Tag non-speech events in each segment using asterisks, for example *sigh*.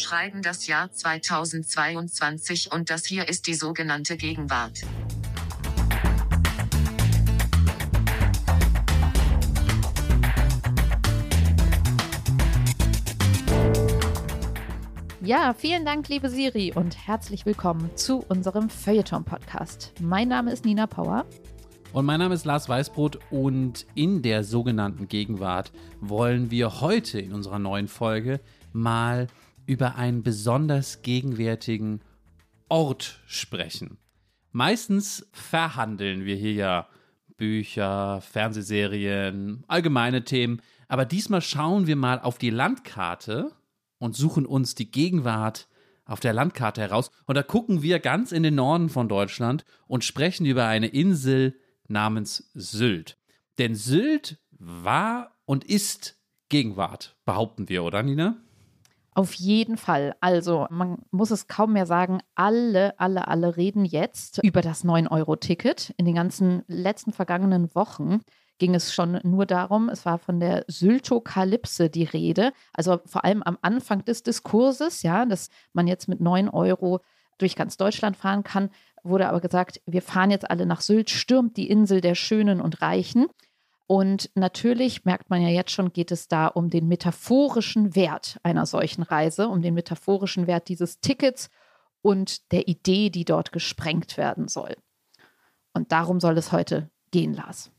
schreiben das Jahr 2022 und das hier ist die sogenannte Gegenwart. Ja, vielen Dank, liebe Siri, und herzlich willkommen zu unserem Feuilleton-Podcast. Mein Name ist Nina Power. Und mein Name ist Lars Weißbrot und in der sogenannten Gegenwart wollen wir heute in unserer neuen Folge mal über einen besonders gegenwärtigen Ort sprechen. Meistens verhandeln wir hier ja Bücher, Fernsehserien, allgemeine Themen, aber diesmal schauen wir mal auf die Landkarte und suchen uns die Gegenwart auf der Landkarte heraus. Und da gucken wir ganz in den Norden von Deutschland und sprechen über eine Insel namens Sylt. Denn Sylt war und ist Gegenwart, behaupten wir, oder Nina? Auf jeden Fall. Also man muss es kaum mehr sagen, alle, alle, alle reden jetzt über das 9-Euro-Ticket. In den ganzen letzten vergangenen Wochen ging es schon nur darum, es war von der Syltokalypse die Rede, also vor allem am Anfang des Diskurses, ja, dass man jetzt mit 9 Euro durch ganz Deutschland fahren kann, wurde aber gesagt, wir fahren jetzt alle nach Sylt, stürmt die Insel der Schönen und Reichen. Und natürlich merkt man ja jetzt schon, geht es da um den metaphorischen Wert einer solchen Reise, um den metaphorischen Wert dieses Tickets und der Idee, die dort gesprengt werden soll. Und darum soll es heute gehen, Lars.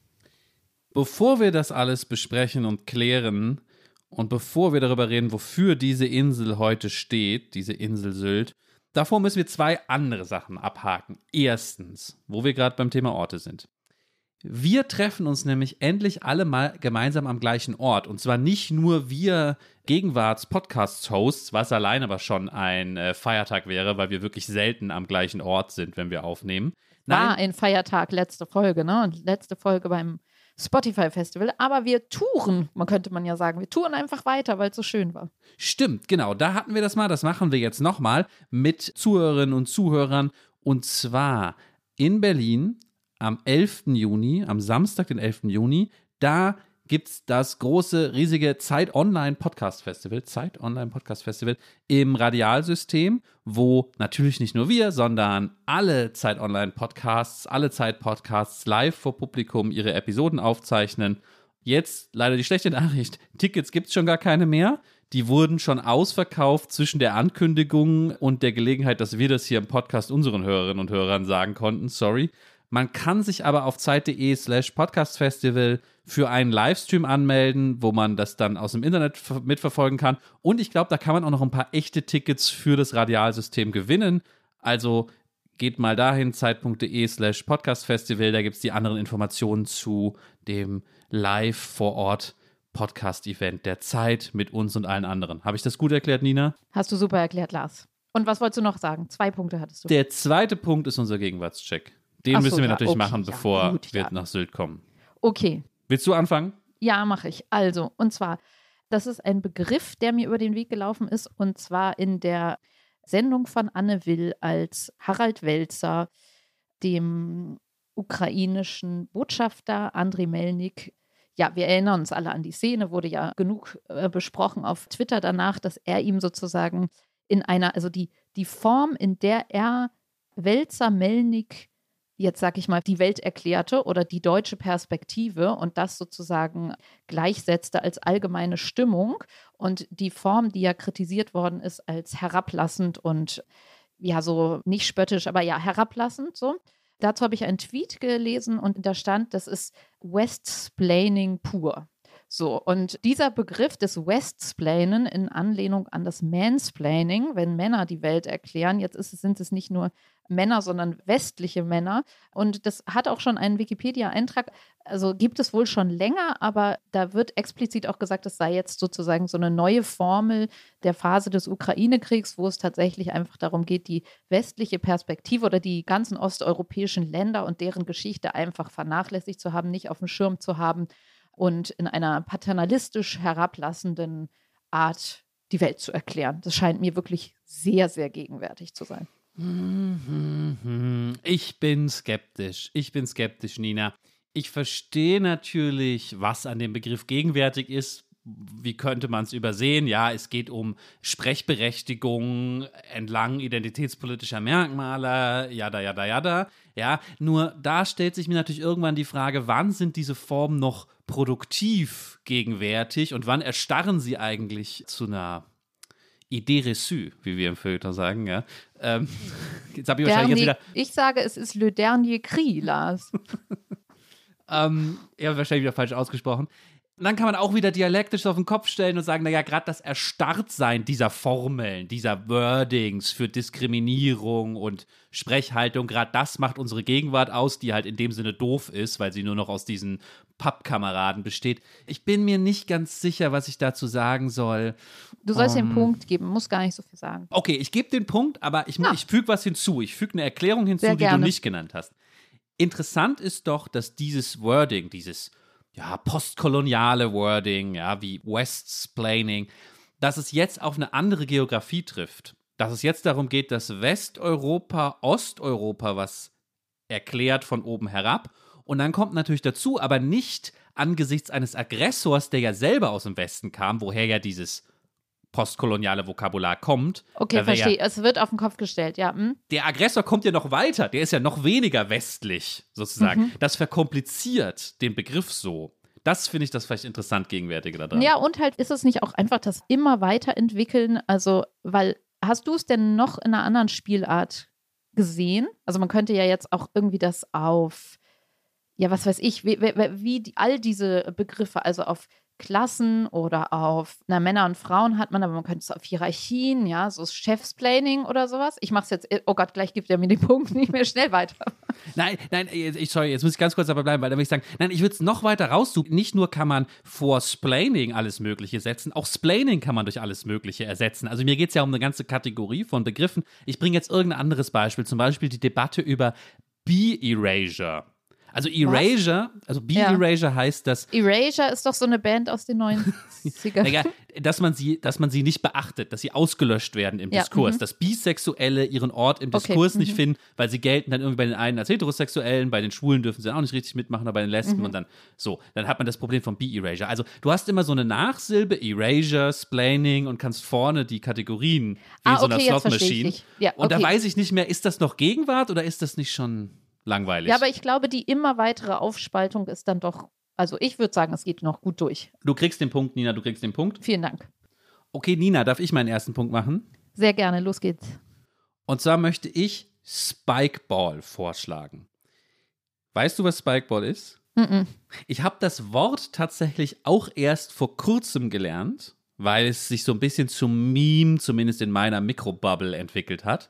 Bevor wir das alles besprechen und klären und bevor wir darüber reden, wofür diese Insel heute steht, diese Insel Sylt, davor müssen wir zwei andere Sachen abhaken. Erstens, wo wir gerade beim Thema Orte sind. Wir treffen uns nämlich endlich alle mal gemeinsam am gleichen Ort. Und zwar nicht nur wir Gegenwarts-Podcast-Hosts, was allein aber schon ein äh, Feiertag wäre, weil wir wirklich selten am gleichen Ort sind, wenn wir aufnehmen. Nein. War ein Feiertag, letzte Folge, ne? Und letzte Folge beim Spotify Festival, aber wir touren, man könnte man ja sagen, wir touren einfach weiter, weil es so schön war. Stimmt, genau, da hatten wir das mal, das machen wir jetzt nochmal mit Zuhörerinnen und Zuhörern und zwar in Berlin am 11. Juni, am Samstag, den 11. Juni, da gibt es das große, riesige Zeit Online Podcast Festival, Zeit Online Podcast Festival im Radialsystem, wo natürlich nicht nur wir, sondern alle Zeit Online Podcasts, alle Zeit Podcasts live vor Publikum ihre Episoden aufzeichnen. Jetzt leider die schlechte Nachricht: Tickets gibt es schon gar keine mehr. Die wurden schon ausverkauft zwischen der Ankündigung und der Gelegenheit, dass wir das hier im Podcast unseren Hörerinnen und Hörern sagen konnten. Sorry. Man kann sich aber auf zeit.de slash podcastfestival für einen Livestream anmelden, wo man das dann aus dem Internet mitverfolgen kann. Und ich glaube, da kann man auch noch ein paar echte Tickets für das Radialsystem gewinnen. Also geht mal dahin, zeit.de slash podcastfestival. Da gibt es die anderen Informationen zu dem Live vor Ort Podcast-Event der Zeit mit uns und allen anderen. Habe ich das gut erklärt, Nina? Hast du super erklärt, Lars. Und was wolltest du noch sagen? Zwei Punkte hattest du. Der zweite Punkt ist unser Gegenwartscheck. Den so, müssen wir ja, natürlich okay, machen, bevor ja, gut, wir nach Sylt kommen. Okay. Willst du anfangen? Ja, mache ich. Also, und zwar, das ist ein Begriff, der mir über den Weg gelaufen ist, und zwar in der Sendung von Anne Will als Harald Welzer, dem ukrainischen Botschafter Andriy Melnik. Ja, wir erinnern uns alle an die Szene, wurde ja genug äh, besprochen auf Twitter danach, dass er ihm sozusagen in einer, also die, die Form, in der er Welzer Melnik jetzt sage ich mal, die Welt erklärte oder die deutsche Perspektive und das sozusagen gleichsetzte als allgemeine Stimmung und die Form, die ja kritisiert worden ist, als herablassend und ja, so nicht spöttisch, aber ja, herablassend so. Dazu habe ich einen Tweet gelesen und da stand, das ist Westsplaining pur. So, und dieser Begriff des Westsplainen in Anlehnung an das Mansplaining, wenn Männer die Welt erklären, jetzt ist, sind es nicht nur Männer, sondern westliche Männer. Und das hat auch schon einen Wikipedia-Eintrag, also gibt es wohl schon länger, aber da wird explizit auch gesagt, es sei jetzt sozusagen so eine neue Formel der Phase des Ukraine-Kriegs, wo es tatsächlich einfach darum geht, die westliche Perspektive oder die ganzen osteuropäischen Länder und deren Geschichte einfach vernachlässigt zu haben, nicht auf dem Schirm zu haben und in einer paternalistisch herablassenden Art die Welt zu erklären. Das scheint mir wirklich sehr, sehr gegenwärtig zu sein. Ich bin skeptisch. Ich bin skeptisch, Nina. Ich verstehe natürlich, was an dem Begriff gegenwärtig ist, wie könnte man es übersehen? Ja, es geht um Sprechberechtigung entlang identitätspolitischer Merkmale, jada, jada, jada. Ja, nur da stellt sich mir natürlich irgendwann die Frage, wann sind diese Formen noch produktiv gegenwärtig und wann erstarren sie eigentlich zu einer Idee reçue, wie wir im Feuilleton sagen, ja. Ähm, *laughs* jetzt habe ich wahrscheinlich jetzt wieder. Ich sage, es ist Le Dernier Cri, Lars. *laughs* ähm, hat wahrscheinlich wieder falsch ausgesprochen. Und dann kann man auch wieder dialektisch auf den Kopf stellen und sagen, naja, gerade das Erstarrtsein dieser Formeln, dieser Wordings für Diskriminierung und Sprechhaltung, gerade das macht unsere Gegenwart aus, die halt in dem Sinne doof ist, weil sie nur noch aus diesen Pappkameraden besteht. Ich bin mir nicht ganz sicher, was ich dazu sagen soll. Du sollst um, den Punkt geben, muss gar nicht so viel sagen. Okay, ich gebe den Punkt, aber ich, ja. ich füge was hinzu. Ich füge eine Erklärung hinzu, die du nicht genannt hast. Interessant ist doch, dass dieses Wording, dieses ja, postkoloniale Wording, ja, wie Westsplaining, dass es jetzt auf eine andere Geografie trifft. Dass es jetzt darum geht, dass Westeuropa, Osteuropa was erklärt von oben herab. Und dann kommt natürlich dazu, aber nicht angesichts eines Aggressors, der ja selber aus dem Westen kam, woher ja dieses postkoloniale Vokabular kommt. Okay, verstehe. Ja, es wird auf den Kopf gestellt, ja. Hm? Der Aggressor kommt ja noch weiter. Der ist ja noch weniger westlich, sozusagen. Mhm. Das verkompliziert den Begriff so. Das finde ich das vielleicht interessant Gegenwärtige daran. Ja, und halt ist es nicht auch einfach das immer weiterentwickeln? Also, weil hast du es denn noch in einer anderen Spielart gesehen? Also, man könnte ja jetzt auch irgendwie das auf, ja, was weiß ich, wie, wie, wie die, all diese Begriffe, also auf Klassen oder auf, na, Männer und Frauen hat man, aber man könnte es auf Hierarchien, ja, so Chefsplaining oder sowas. Ich mache es jetzt, oh Gott, gleich gibt er mir den Punkt *laughs* nicht mehr schnell weiter. Nein, nein, ich, sorry, jetzt muss ich ganz kurz dabei bleiben, weil da will ich sagen, nein, ich würde es noch weiter raussuchen. Nicht nur kann man vor Splaining alles Mögliche setzen, auch Splaining kann man durch alles Mögliche ersetzen. Also mir geht es ja um eine ganze Kategorie von Begriffen. Ich bringe jetzt irgendein anderes Beispiel, zum Beispiel die Debatte über B-Erasure. Also Erasure, Was? also B-Erasure ja. heißt, dass. Erasure ist doch so eine Band aus den 90ern. *laughs* naja, dass man, sie, dass man sie nicht beachtet, dass sie ausgelöscht werden im ja, Diskurs, mhm. dass Bisexuelle ihren Ort im Diskurs okay, nicht mhm. finden, weil sie gelten dann irgendwie bei den einen als Heterosexuellen, bei den Schwulen dürfen sie auch nicht richtig mitmachen, aber bei den Lesben mhm. und dann so. Dann hat man das Problem von B-Erasure. Also du hast immer so eine Nachsilbe, Erasure, Splaining und kannst vorne die Kategorien wie ah, so einer Slot Machine. Ja, okay. Und da weiß ich nicht mehr, ist das noch Gegenwart oder ist das nicht schon langweilig. Ja, aber ich glaube, die immer weitere Aufspaltung ist dann doch, also ich würde sagen, es geht noch gut durch. Du kriegst den Punkt, Nina, du kriegst den Punkt. Vielen Dank. Okay, Nina, darf ich meinen ersten Punkt machen? Sehr gerne, los geht's. Und zwar möchte ich Spikeball vorschlagen. Weißt du, was Spikeball ist? Mm, -mm. Ich habe das Wort tatsächlich auch erst vor kurzem gelernt, weil es sich so ein bisschen zum Meme, zumindest in meiner Mikrobubble, entwickelt hat.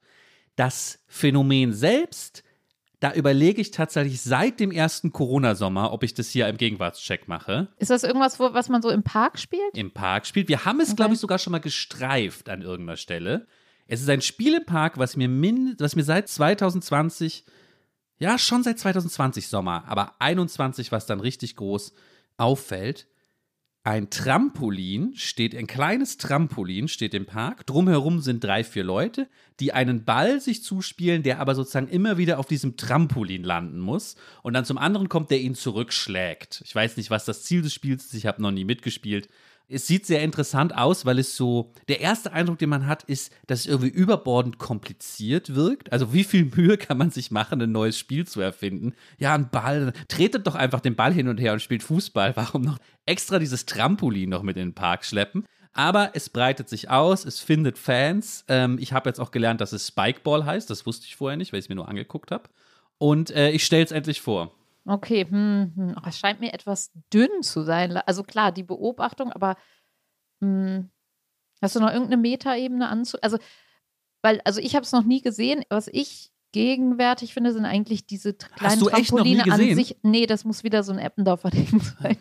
Das Phänomen selbst da überlege ich tatsächlich seit dem ersten Corona-Sommer, ob ich das hier im Gegenwartscheck mache. Ist das irgendwas, wo, was man so im Park spielt? Im Park spielt. Wir haben es, okay. glaube ich, sogar schon mal gestreift an irgendeiner Stelle. Es ist ein Spielepark, was mir, min was mir seit 2020, ja, schon seit 2020 Sommer, aber 21 was dann richtig groß auffällt ein Trampolin steht, ein kleines Trampolin steht im Park. Drumherum sind drei, vier Leute, die einen Ball sich zuspielen, der aber sozusagen immer wieder auf diesem Trampolin landen muss. Und dann zum anderen kommt, der ihn zurückschlägt. Ich weiß nicht, was das Ziel des Spiels ist. Ich habe noch nie mitgespielt es sieht sehr interessant aus, weil es so, der erste Eindruck, den man hat, ist, dass es irgendwie überbordend kompliziert wirkt. Also wie viel *laughs* Mühe kann man sich machen, ein neues Spiel zu erfinden? Ja, ein Ball, tretet doch einfach den Ball hin und her und spielt Fußball. *laughs* Warum noch extra dieses Trampolin noch mit in den Park schleppen? Aber es breitet sich aus, es findet Fans. Ähm, ich habe jetzt auch gelernt, dass es Spikeball heißt. Das wusste ich vorher nicht, weil ich es mir nur angeguckt habe. Und äh, ich stelle es endlich vor. Okay, hm, hm. Oh, es scheint mir etwas dünn zu sein. Also klar, die Beobachtung, aber hm, hast du noch irgendeine Metaebene anzu... Also, weil, also ich habe es noch nie gesehen. Was ich gegenwärtig finde, sind eigentlich diese kleinen Trampoline an sich. Nee, das muss wieder so ein Eppendorfer Ding *laughs* sein.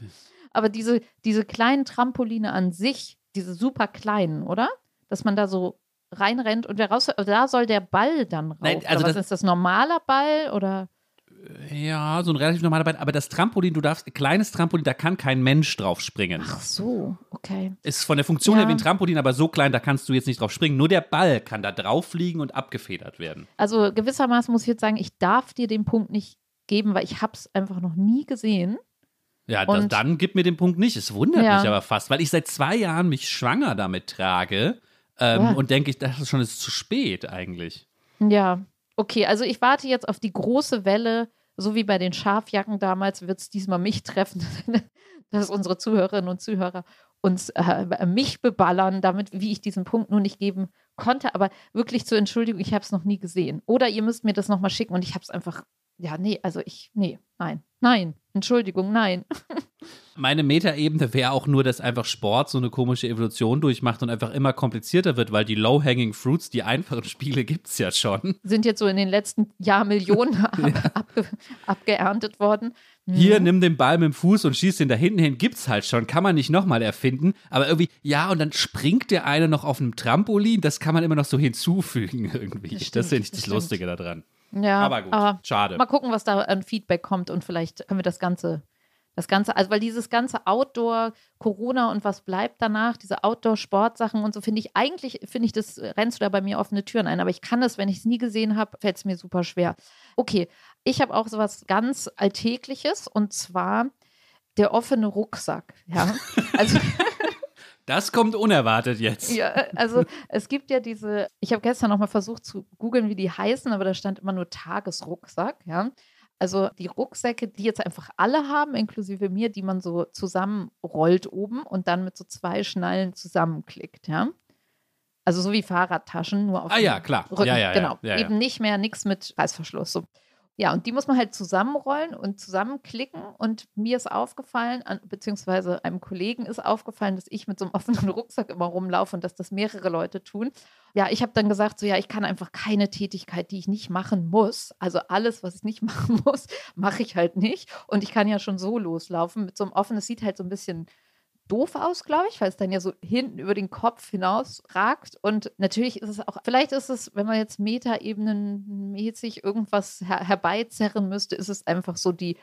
Aber diese, diese kleinen Trampoline an sich, diese super kleinen, oder? Dass man da so reinrennt und wer raus, da soll der Ball dann rauf. Nein, also was das, ist das normaler Ball oder? Ja, so ein relativ normaler Ball. Aber das Trampolin, du darfst, kleines Trampolin, da kann kein Mensch drauf springen. Ach so, okay. Ist von der Funktion ja. her wie ein Trampolin, aber so klein, da kannst du jetzt nicht drauf springen. Nur der Ball kann da drauf fliegen und abgefedert werden. Also gewissermaßen muss ich jetzt sagen, ich darf dir den Punkt nicht geben, weil ich habe es einfach noch nie gesehen. Ja, da, Und- dann gib mir den Punkt nicht. Es wundert Ja. mich aber fast, weil ich seit zwei Jahren mich schwanger damit trage ähm, Ja. und denke, ich, das ist schon ist zu spät eigentlich. Ja, okay, also ich warte jetzt auf die große Welle, so wie bei den Schafjacken damals, wird es diesmal mich treffen, *laughs* dass unsere Zuhörerinnen und Zuhörer uns äh, mich beballern, damit, wie ich diesen Punkt nur nicht geben konnte. Aber wirklich zur Entschuldigung, ich habe es noch nie gesehen. Oder ihr müsst mir das nochmal schicken und ich habe es einfach, ja, nee, also ich, nee, nein, nein, Entschuldigung, nein. *laughs* Meine Metaebene wäre auch nur, dass einfach Sport so eine komische Evolution durchmacht und einfach immer komplizierter wird, weil die Low-Hanging Fruits, die einfachen Spiele gibt es ja schon. Sind jetzt so in den letzten Jahrmillionen *laughs* ab, abge, abgeerntet worden. Mhm. Hier, nimm den Ball mit dem Fuß und schieß den da hinten hin, gibt's halt schon, kann man nicht nochmal erfinden. Aber irgendwie, ja, und dann springt der eine noch auf einem Trampolin, das kann man immer noch so hinzufügen *laughs* irgendwie. Das, stimmt, finde ich das das. Lustige daran. Ja, Aber gut, schade. Mal gucken, was da an Feedback kommt und vielleicht können wir das Ganze, das Ganze, also weil dieses ganze Outdoor, Corona und was bleibt danach, diese Outdoor-Sportsachen und so, finde ich eigentlich, finde ich, das rennst du da bei mir offene Türen ein. Aber ich kann das, wenn ich es nie gesehen habe, fällt es mir super schwer. Okay, ich habe auch sowas ganz Alltägliches und zwar der offene Rucksack. Ja, *laughs* also. Das kommt unerwartet jetzt. Ja, also es gibt ja diese, ich habe gestern noch mal versucht zu googeln, wie die heißen, aber da stand immer nur Tagesrucksack, ja. Also die Rucksäcke, die jetzt einfach alle haben, inklusive mir, die man so zusammenrollt oben und dann mit so zwei Schnallen zusammenklickt, ja. Also so wie Fahrradtaschen, nur auf Ah dem ja, klar. Rücken. Ja, ja, ja. genau. Ja, ja. Eben nicht mehr nichts mit Reißverschluss. So. Ja, und die muss man halt zusammenrollen und zusammenklicken. Und mir ist aufgefallen, an, beziehungsweise einem Kollegen ist aufgefallen, dass ich mit so einem *laughs* offenen Rucksack immer rumlaufe und dass das mehrere Leute tun. Ja, ich habe dann gesagt, so ja, ich kann einfach keine Tätigkeit, die ich nicht machen muss. Also alles, was ich nicht *laughs* machen muss, mache ich halt nicht. Und ich kann ja schon so loslaufen mit so einem offenen, es sieht halt so ein bisschen doof aus, glaube ich, weil es dann ja so hinten über den Kopf hinaus ragt. Und natürlich ist es auch, vielleicht ist es, wenn man jetzt metaebenenmäßig irgendwas her herbeizerren müsste, ist es einfach so die,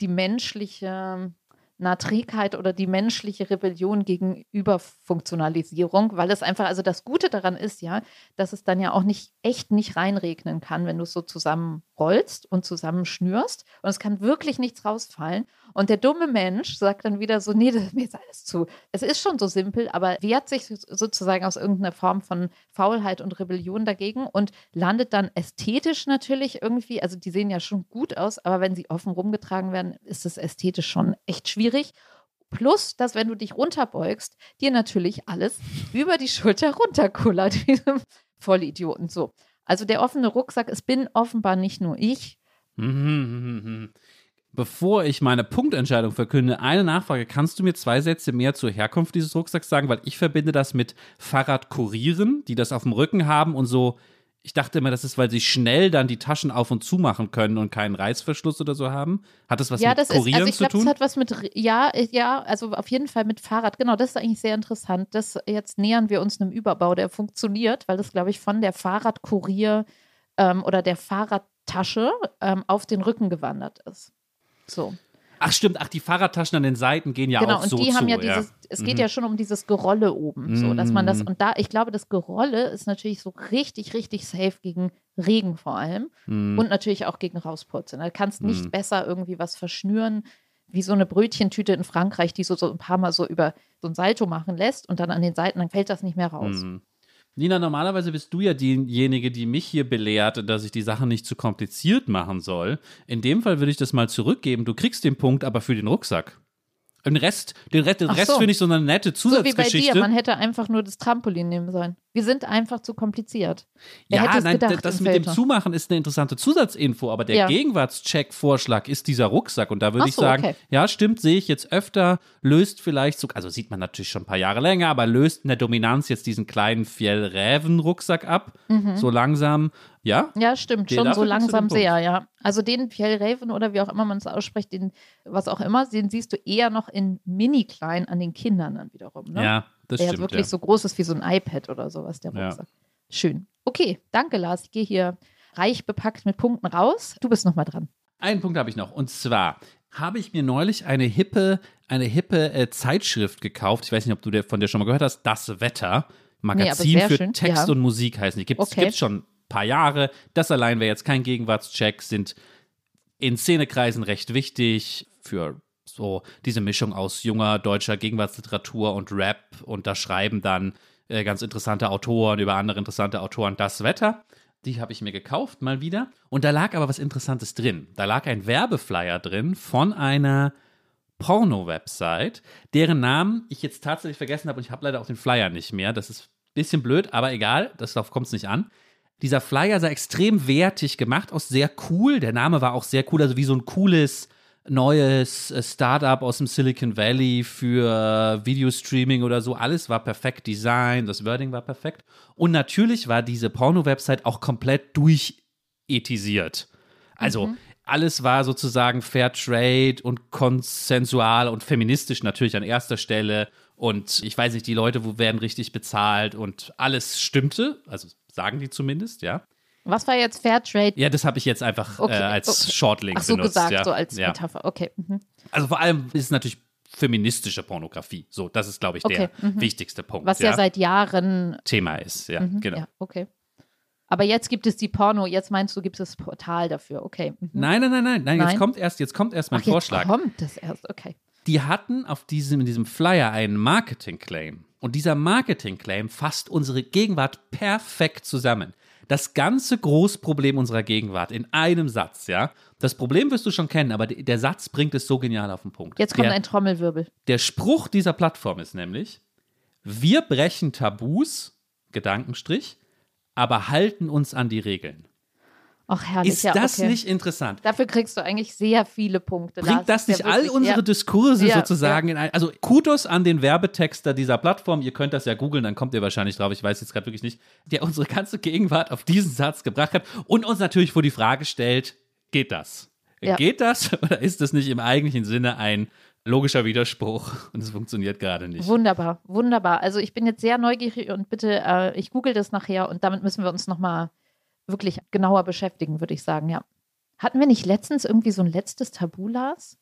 die menschliche na, Trägheit oder die menschliche Rebellion gegen Überfunktionalisierung, weil es einfach, also das Gute daran ist ja, dass es dann ja auch nicht echt nicht reinregnen kann, wenn du es so zusammenrollst und zusammenschnürst und es kann wirklich nichts rausfallen. Und der dumme Mensch sagt dann wieder so, nee, das ist mir jetzt alles zu. Es ist schon so simpel, aber wehrt sich sozusagen aus irgendeiner Form von Faulheit und Rebellion dagegen und landet dann ästhetisch natürlich irgendwie, also die sehen ja schon gut aus, aber wenn sie offen rumgetragen werden, ist es ästhetisch schon echt schwierig. Plus, dass wenn du dich runterbeugst, dir natürlich alles über die Schulter runterkullert, *laughs* diesem Vollidioten. So. Also der offene Rucksack, es bin offenbar nicht nur ich. Bevor ich meine Punktentscheidung verkünde, eine Nachfrage. Kannst du mir zwei Sätze mehr zur Herkunft dieses Rucksacks sagen? Weil ich verbinde das mit Fahrradkurieren, die das auf dem Rücken haben und so. Ich dachte immer, das ist, weil sie schnell dann die Taschen auf und zu machen können und keinen Reißverschluss oder so haben. Hat das was ja, mit das ist, Kurieren also ich zu glaube, das tun? hat was mit, ja, ja, also auf jeden Fall mit Fahrrad. Genau, das ist eigentlich sehr interessant. Das, jetzt nähern wir uns einem Überbau, der funktioniert, weil das, glaube ich, von der Fahrradkurier ähm, oder der Fahrradtasche ähm, auf den Rücken gewandert ist. So. Ach stimmt, ach, die Fahrradtaschen an den Seiten gehen ja genau, auch und so die zu. haben ja ja. dieses, es geht Mhm. ja schon um dieses Gerolle oben, so, dass man das, Mhm. und da, ich glaube, das Gerolle ist natürlich so richtig, richtig safe gegen Regen vor allem Mhm. und natürlich auch gegen Rauspurzeln. Du kannst nicht Mhm. besser irgendwie was verschnüren, wie so eine Brötchentüte in Frankreich, die so, so ein paar Mal so über so ein Salto machen lässt und dann an den Seiten, dann fällt das nicht mehr raus. Mhm. Nina, normalerweise bist du ja diejenige, die mich hier belehrt, dass ich die Sache nicht zu kompliziert machen soll. In dem Fall würde ich das mal zurückgeben. Du kriegst den Punkt, aber für den Rucksack. Den Rest, den Rest, den Rest so. finde ich so eine nette So wie bei Zusatzgeschichte. dir, man hätte einfach nur das Trampolin nehmen sollen. Wir sind einfach zu kompliziert. Wer ja, nein, gedacht das mit dem Filter? Zumachen ist eine interessante Zusatzinfo, aber der Ja. Gegenwartscheck-Vorschlag ist dieser Rucksack. Und da würde Ach ich so, sagen, okay. ja, stimmt, sehe ich jetzt öfter, löst vielleicht so, also sieht man natürlich schon ein paar Jahre länger, aber löst in der Dominanz jetzt diesen kleinen Fjellräven-Rucksack ab. Mhm. So langsam. Ja, Ja, stimmt, Den- schon so langsam sehr, ja. Also den Fjellraven oder wie auch immer man es ausspricht, den, was auch immer, den siehst du eher noch in mini-klein an den Kindern dann wiederum. Ne? ja, das der stimmt. wirklich ja. so groß ist wie so ein iPad oder sowas, der Ja. Rucksack. Schön. Okay, danke Lars. Ich gehe hier reich bepackt mit Punkten raus. Du bist nochmal dran. Einen Punkt habe ich noch. Und zwar habe ich mir neulich eine hippe, eine hippe äh, Zeitschrift gekauft. Ich weiß nicht, ob du der, von der schon mal gehört hast. Das Wetter. Magazin sehr für schön, Text ja. und Musik heißen die. Gibt es Okay. schon paar Jahre. Das allein wäre jetzt kein Gegenwartscheck, sind in Szenekreisen recht wichtig für so diese Mischung aus junger deutscher Gegenwartsliteratur und Rap und da schreiben dann äh, ganz interessante Autoren über andere interessante Autoren das Wetter. Die habe ich mir gekauft, mal wieder. Und da lag aber was Interessantes drin. Da lag ein Werbeflyer drin von einer Porno-Website, deren Namen ich jetzt tatsächlich vergessen habe und ich habe leider auch den Flyer nicht mehr. Das ist ein bisschen blöd, aber egal, darauf kommt es nicht an. Dieser Flyer sah extrem wertig gemacht aus, sehr cool. Der Name war auch sehr cool, also wie so ein cooles neues äh, Startup aus dem Silicon Valley für Videostreaming oder so. Alles war perfekt designt, das Wording war perfekt. Und natürlich war diese Porno-Website auch komplett durchethisiert. Also mhm. alles war sozusagen Fair Trade und konsensual und feministisch natürlich an erster Stelle. Und ich weiß nicht, die Leute werden richtig bezahlt und alles stimmte. Also sagen die zumindest, ja. Was war jetzt Fairtrade? Ja, das habe ich jetzt einfach okay. äh, als okay. Shortlink Ach so benutzt. gesagt, ja. so als ja. Metapher. Okay. Mhm. Also vor allem ist es natürlich feministische Pornografie. So, das ist, glaube ich, okay. der mhm. wichtigste Punkt. Was ja. ja. seit Jahren Thema ist, ja, mhm. genau. Ja, okay. Aber jetzt gibt es die Porno, jetzt meinst du, gibt es das Portal dafür, okay. Mhm. Nein, nein, nein, nein, nein, jetzt kommt erst, jetzt kommt erst mein Ach, Vorschlag. Jetzt kommt das erst, okay. Die hatten auf diesem, in diesem Flyer einen Marketing-Claim. Und dieser Marketing-Claim fasst unsere Gegenwart perfekt zusammen das ganze Großproblem unserer Gegenwart in einem Satz, ja. Das Problem wirst du schon kennen, aber der Satz bringt es so genial auf den Punkt. Jetzt kommt der, ein Trommelwirbel. Der Spruch dieser Plattform ist nämlich: Wir brechen Tabus, Gedankenstrich, aber halten uns an die Regeln. Ach, herrlich. Ist das okay. nicht interessant? Dafür kriegst du eigentlich sehr viele Punkte. Bringt das nicht all unsere ja. Diskurse ja, sozusagen ja. in ein. Also Kudos an den Werbetexter dieser Plattform. Ihr könnt das ja googeln, dann kommt ihr wahrscheinlich drauf. Ich weiß jetzt gerade wirklich nicht, der unsere ganze Gegenwart auf diesen Satz gebracht hat und uns natürlich vor die Frage stellt: Geht das? Geht das oder ist das nicht im eigentlichen Sinne ein logischer Widerspruch und es funktioniert gerade nicht. Wunderbar, wunderbar. Also ich bin jetzt sehr neugierig und bitte, äh, ich google das nachher und damit müssen wir uns nochmal wirklich genauer beschäftigen, würde ich sagen, ja. Hatten wir nicht letztens irgendwie so ein letztes Tabu, Lars?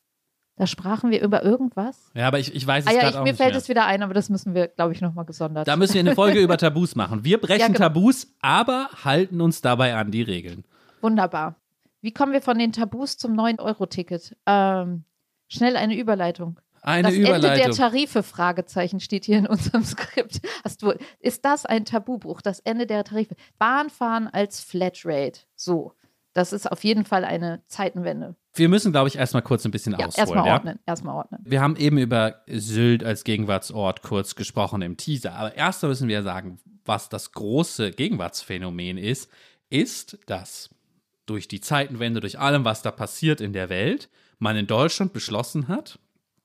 Da sprachen wir über irgendwas. Ja, aber ich, ich weiß es ah, ja, ich, auch Mir fällt mehr. es wieder ein, aber das müssen wir, glaube ich, nochmal gesondert. Da müssen wir eine *laughs* Folge über Tabus machen. Wir brechen ja, genau. Tabus, aber halten uns dabei an die Regeln. Wunderbar. Wie kommen wir von den Tabus zum 9-Euro-Ticket? Ähm, schnell eine Überleitung. Eine das Überleitung. Ende der Tarife, Fragezeichen, steht hier in unserem *laughs* Skript. Du, ist das ein Tabubruch, das Ende der Tarife? Bahnfahren als Flatrate. So. Das ist auf jeden Fall eine Zeitenwende. Wir müssen, glaube ich, erstmal kurz ein bisschen ja, ausholen. Erstmal ja? ordnen, erstmal ordnen. Wir haben eben über Sylt als Gegenwartsort kurz gesprochen im Teaser. Aber erst müssen wir sagen, was das große Gegenwartsphänomen ist, ist, dass durch die Zeitenwende, durch allem, was da passiert in der Welt, man in Deutschland beschlossen hat,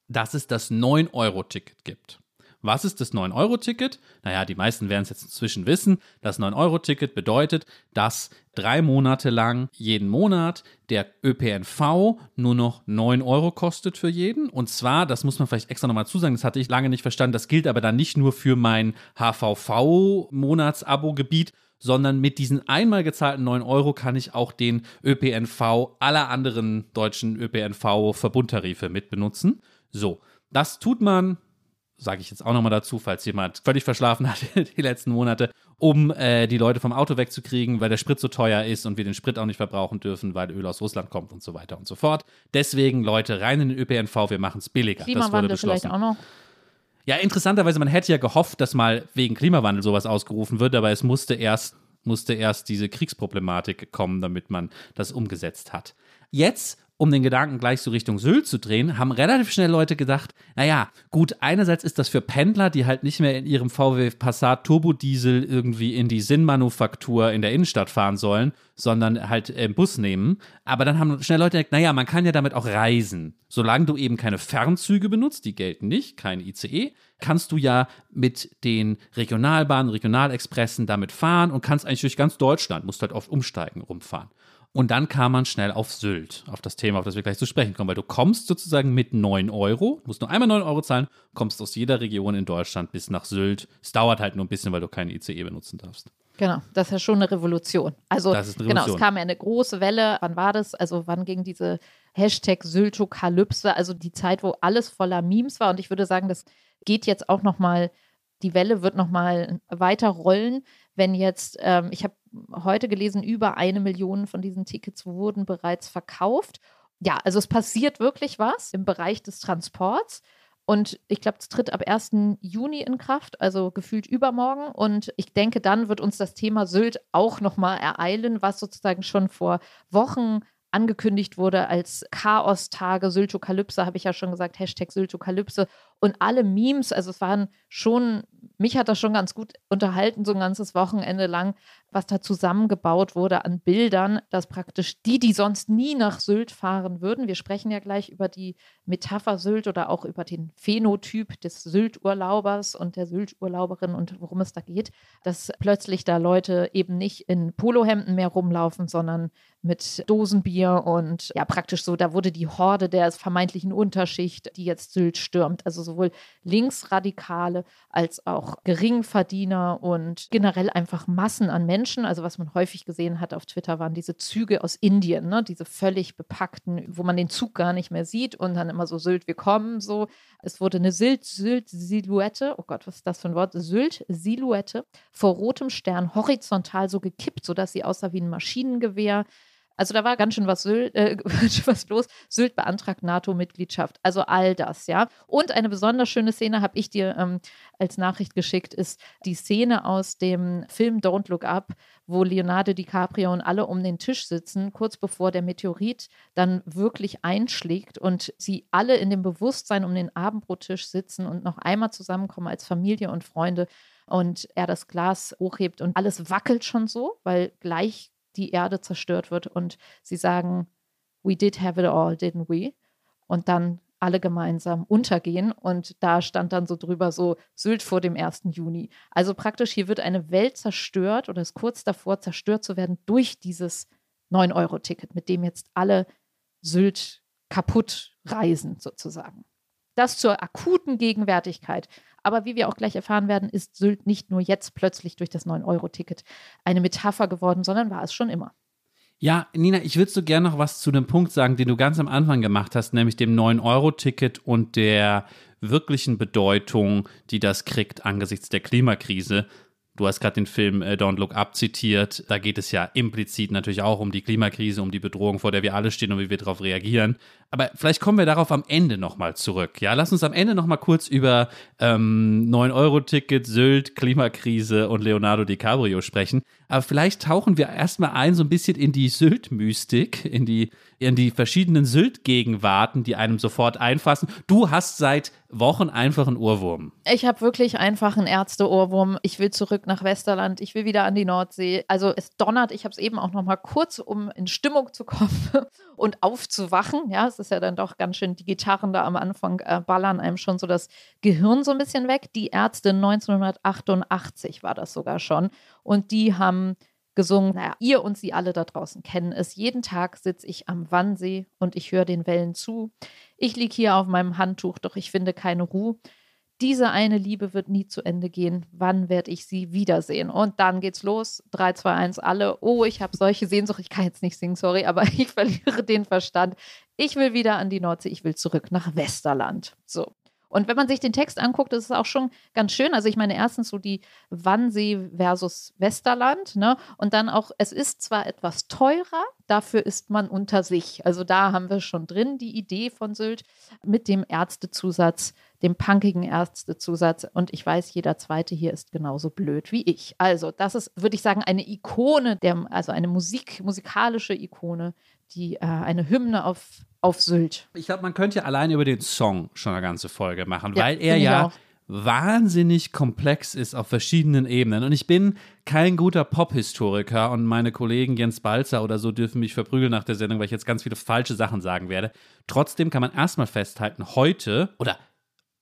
dass es das 9-Euro-Ticket gibt. Was ist das 9-Euro-Ticket? Naja, die meisten werden es jetzt inzwischen wissen. Das 9-Euro-Ticket bedeutet, dass drei Monate lang jeden Monat der ÖPNV nur noch 9 Euro kostet für jeden. Und zwar, das muss man vielleicht extra nochmal zusagen, das hatte ich lange nicht verstanden, das gilt aber dann nicht nur für mein HVV-Monatsabo-Gebiet, sondern mit diesen einmal gezahlten 9 Euro kann ich auch den ÖPNV aller anderen deutschen ÖPNV-Verbundtarife mitbenutzen. So, das tut man, sage ich jetzt auch nochmal dazu, falls jemand völlig verschlafen hat *laughs* die letzten Monate, um äh, die Leute vom Auto wegzukriegen, weil der Sprit so teuer ist und wir den Sprit auch nicht verbrauchen dürfen, weil Öl aus Russland kommt und so weiter und so fort. Deswegen, Leute, rein in den ÖPNV, wir machen es billiger. Klimawandel das wurde beschlossen. vielleicht auch noch. Ja, interessanterweise, man hätte ja gehofft, dass mal wegen Klimawandel sowas ausgerufen wird, aber es musste erst, musste erst diese Kriegsproblematik kommen, damit man das umgesetzt hat. Jetzt um den Gedanken gleich so Richtung Sylt zu drehen, haben relativ schnell Leute gedacht, naja, gut, einerseits ist das für Pendler, die halt nicht mehr in ihrem VW Passat Turbodiesel irgendwie in die Sinnmanufaktur in der Innenstadt fahren sollen, sondern halt im Bus nehmen. Aber dann haben schnell Leute gedacht, naja, man kann ja damit auch reisen. Solange du eben keine Fernzüge benutzt, die gelten nicht, kein ICE, kannst du ja mit den Regionalbahnen, Regionalexpressen damit fahren und kannst eigentlich durch ganz Deutschland, musst halt oft umsteigen, rumfahren. Und dann kam man schnell auf Sylt, auf das Thema, auf das wir gleich zu sprechen kommen, weil du kommst sozusagen mit 9 Euro, musst nur einmal 9 Euro zahlen, kommst aus jeder Region in Deutschland bis nach Sylt. Es dauert halt nur ein bisschen, weil du keinen ICE benutzen darfst. Genau, das ist ja schon eine Revolution. Also, eine Revolution. genau, es kam ja eine große Welle. Wann war das? Also, wann ging diese Hashtag Syltokalypse? Also, die Zeit, wo alles voller Memes war. Und ich würde sagen, das geht jetzt auch nochmal, die Welle wird nochmal weiter rollen, wenn jetzt, ähm, ich habe heute gelesen, über eine Million von diesen Tickets wurden bereits verkauft. ja, also es passiert wirklich was im Bereich des Transports. Und ich glaube, es tritt ab 1. Juni in Kraft, also gefühlt übermorgen. Und ich denke, dann wird uns das Thema Sylt auch nochmal ereilen, was sozusagen schon vor Wochen angekündigt wurde als Chaos-Tage, Syltokalypse, habe ich ja schon gesagt, Hashtag Syltokalypse. Und alle Memes, also es waren schon, mich hat das schon ganz gut unterhalten, so ein ganzes Wochenende lang, was da zusammengebaut wurde an Bildern, dass praktisch die, die sonst nie nach Sylt fahren würden, wir sprechen ja gleich über die Metapher Sylt oder auch über den Phänotyp des Sylt-Urlaubers und der Sylt-Urlauberin und worum es da geht, dass plötzlich da Leute eben nicht in Polohemden mehr rumlaufen, sondern mit Dosenbier und ja, praktisch so, da wurde die Horde der vermeintlichen Unterschicht, die jetzt Sylt stürmt. Also sowohl Linksradikale als auch Geringverdiener und generell einfach Massen an Menschen. Also was man häufig gesehen hat auf Twitter waren diese Züge aus Indien, ne? diese völlig bepackten, wo man den Zug gar nicht mehr sieht und dann immer so Sylt, wir kommen so. Es wurde eine Sylt-Silhouette, oh Gott, was ist das für ein Wort? Sylt-Silhouette vor rotem Stern horizontal so gekippt, sodass sie aussah wie ein Maschinengewehr. Also da war ganz schön was, Sylt, äh, *laughs* was los. Sylt beantragt NATO-Mitgliedschaft. Also all das, ja. Und eine besonders schöne Szene habe ich dir ähm, als Nachricht geschickt, ist die Szene aus dem Film Don't Look Up, wo Leonardo DiCaprio und alle um den Tisch sitzen, kurz bevor der Meteorit dann wirklich einschlägt und sie alle in dem Bewusstsein um den Abendbrottisch sitzen und noch einmal zusammenkommen als Familie und Freunde und er das Glas hochhebt und alles wackelt schon so, weil gleich die Erde zerstört wird und sie sagen, we did have it all, didn't we? Und dann alle gemeinsam untergehen. Und da stand dann so drüber so Sylt vor dem 1. Juni. Also praktisch hier wird eine Welt zerstört oder ist kurz davor zerstört zu werden durch dieses 9-Euro-Ticket, mit dem jetzt alle Sylt kaputt reisen sozusagen. Das zur akuten Gegenwärtigkeit. Aber wie wir auch gleich erfahren werden, ist Sylt nicht nur jetzt plötzlich durch das 9-Euro-Ticket eine Metapher geworden, sondern war es schon immer. Ja, Nina, ich würde so gerne noch was zu dem Punkt sagen, den du ganz am Anfang gemacht hast, nämlich dem 9-Euro-Ticket und der wirklichen Bedeutung, die das kriegt angesichts der Klimakrise. Du hast gerade den Film äh, Don't Look Up zitiert. Da geht es ja implizit natürlich auch um die Klimakrise, um die Bedrohung, vor der wir alle stehen und wie wir darauf reagieren. Aber vielleicht kommen wir darauf am Ende nochmal zurück. Ja, lass uns am Ende nochmal kurz über ähm, 9-Euro-Ticket, Sylt, Klimakrise und Leonardo DiCaprio sprechen. Aber vielleicht tauchen wir erstmal ein so ein bisschen in die Sylt-Mystik, in die, in die verschiedenen Sylt-Gegenwarten, die einem sofort einfassen. Du hast seit Wochen einfach einen Ohrwurm. Ich habe wirklich einfach einen Ärzte-Ohrwurm. Ich will zurück nach Westerland. Ich will wieder an die Nordsee. Also es donnert. Ich habe es eben auch noch mal kurz, um in Stimmung zu kommen *laughs* und aufzuwachen. Ja, es ist ja dann doch ganz schön, die Gitarren da am Anfang äh, ballern einem schon so das Gehirn so ein bisschen weg. Die Ärzte 1988 war das sogar schon. Und die haben gesungen. Naja, ihr und sie alle da draußen kennen es. Jeden Tag sitze ich am Wannsee und ich höre den Wellen zu. Ich liege hier auf meinem Handtuch, doch ich finde keine Ruhe. Diese eine Liebe wird nie zu Ende gehen. Wann werde ich sie wiedersehen? Und dann geht's los. 3, 2, 1, alle. Oh, ich habe solche Sehnsucht. Ich kann jetzt nicht singen, sorry, aber *laughs* ich verliere den Verstand. Ich will wieder an die Nordsee. Ich will zurück nach Westerland. So. Und wenn man sich den Text anguckt, ist es auch schon ganz schön. Also ich meine, erstens so die Wannsee versus Westerland, ne? Und dann auch, es ist zwar etwas teurer, dafür ist man unter sich. Also da haben wir schon drin die Idee von Sylt mit dem Ärztezusatz, dem punkigen Ärztezusatz. Und ich weiß, jeder zweite hier ist genauso blöd wie ich. Also, das ist, würde ich sagen, eine Ikone, der, also eine Musik, musikalische Ikone, die äh, eine Hymne auf auf Sylt. Ich glaube, man könnte ja allein über den Song schon eine ganze Folge machen, ja, weil er ja wahnsinnig komplex ist auf verschiedenen Ebenen. Und ich bin kein guter Pop-Historiker und meine Kollegen Jens Balzer oder so dürfen mich verprügeln nach der Sendung, weil ich jetzt ganz viele falsche Sachen sagen werde. Trotzdem kann man erstmal festhalten, heute oder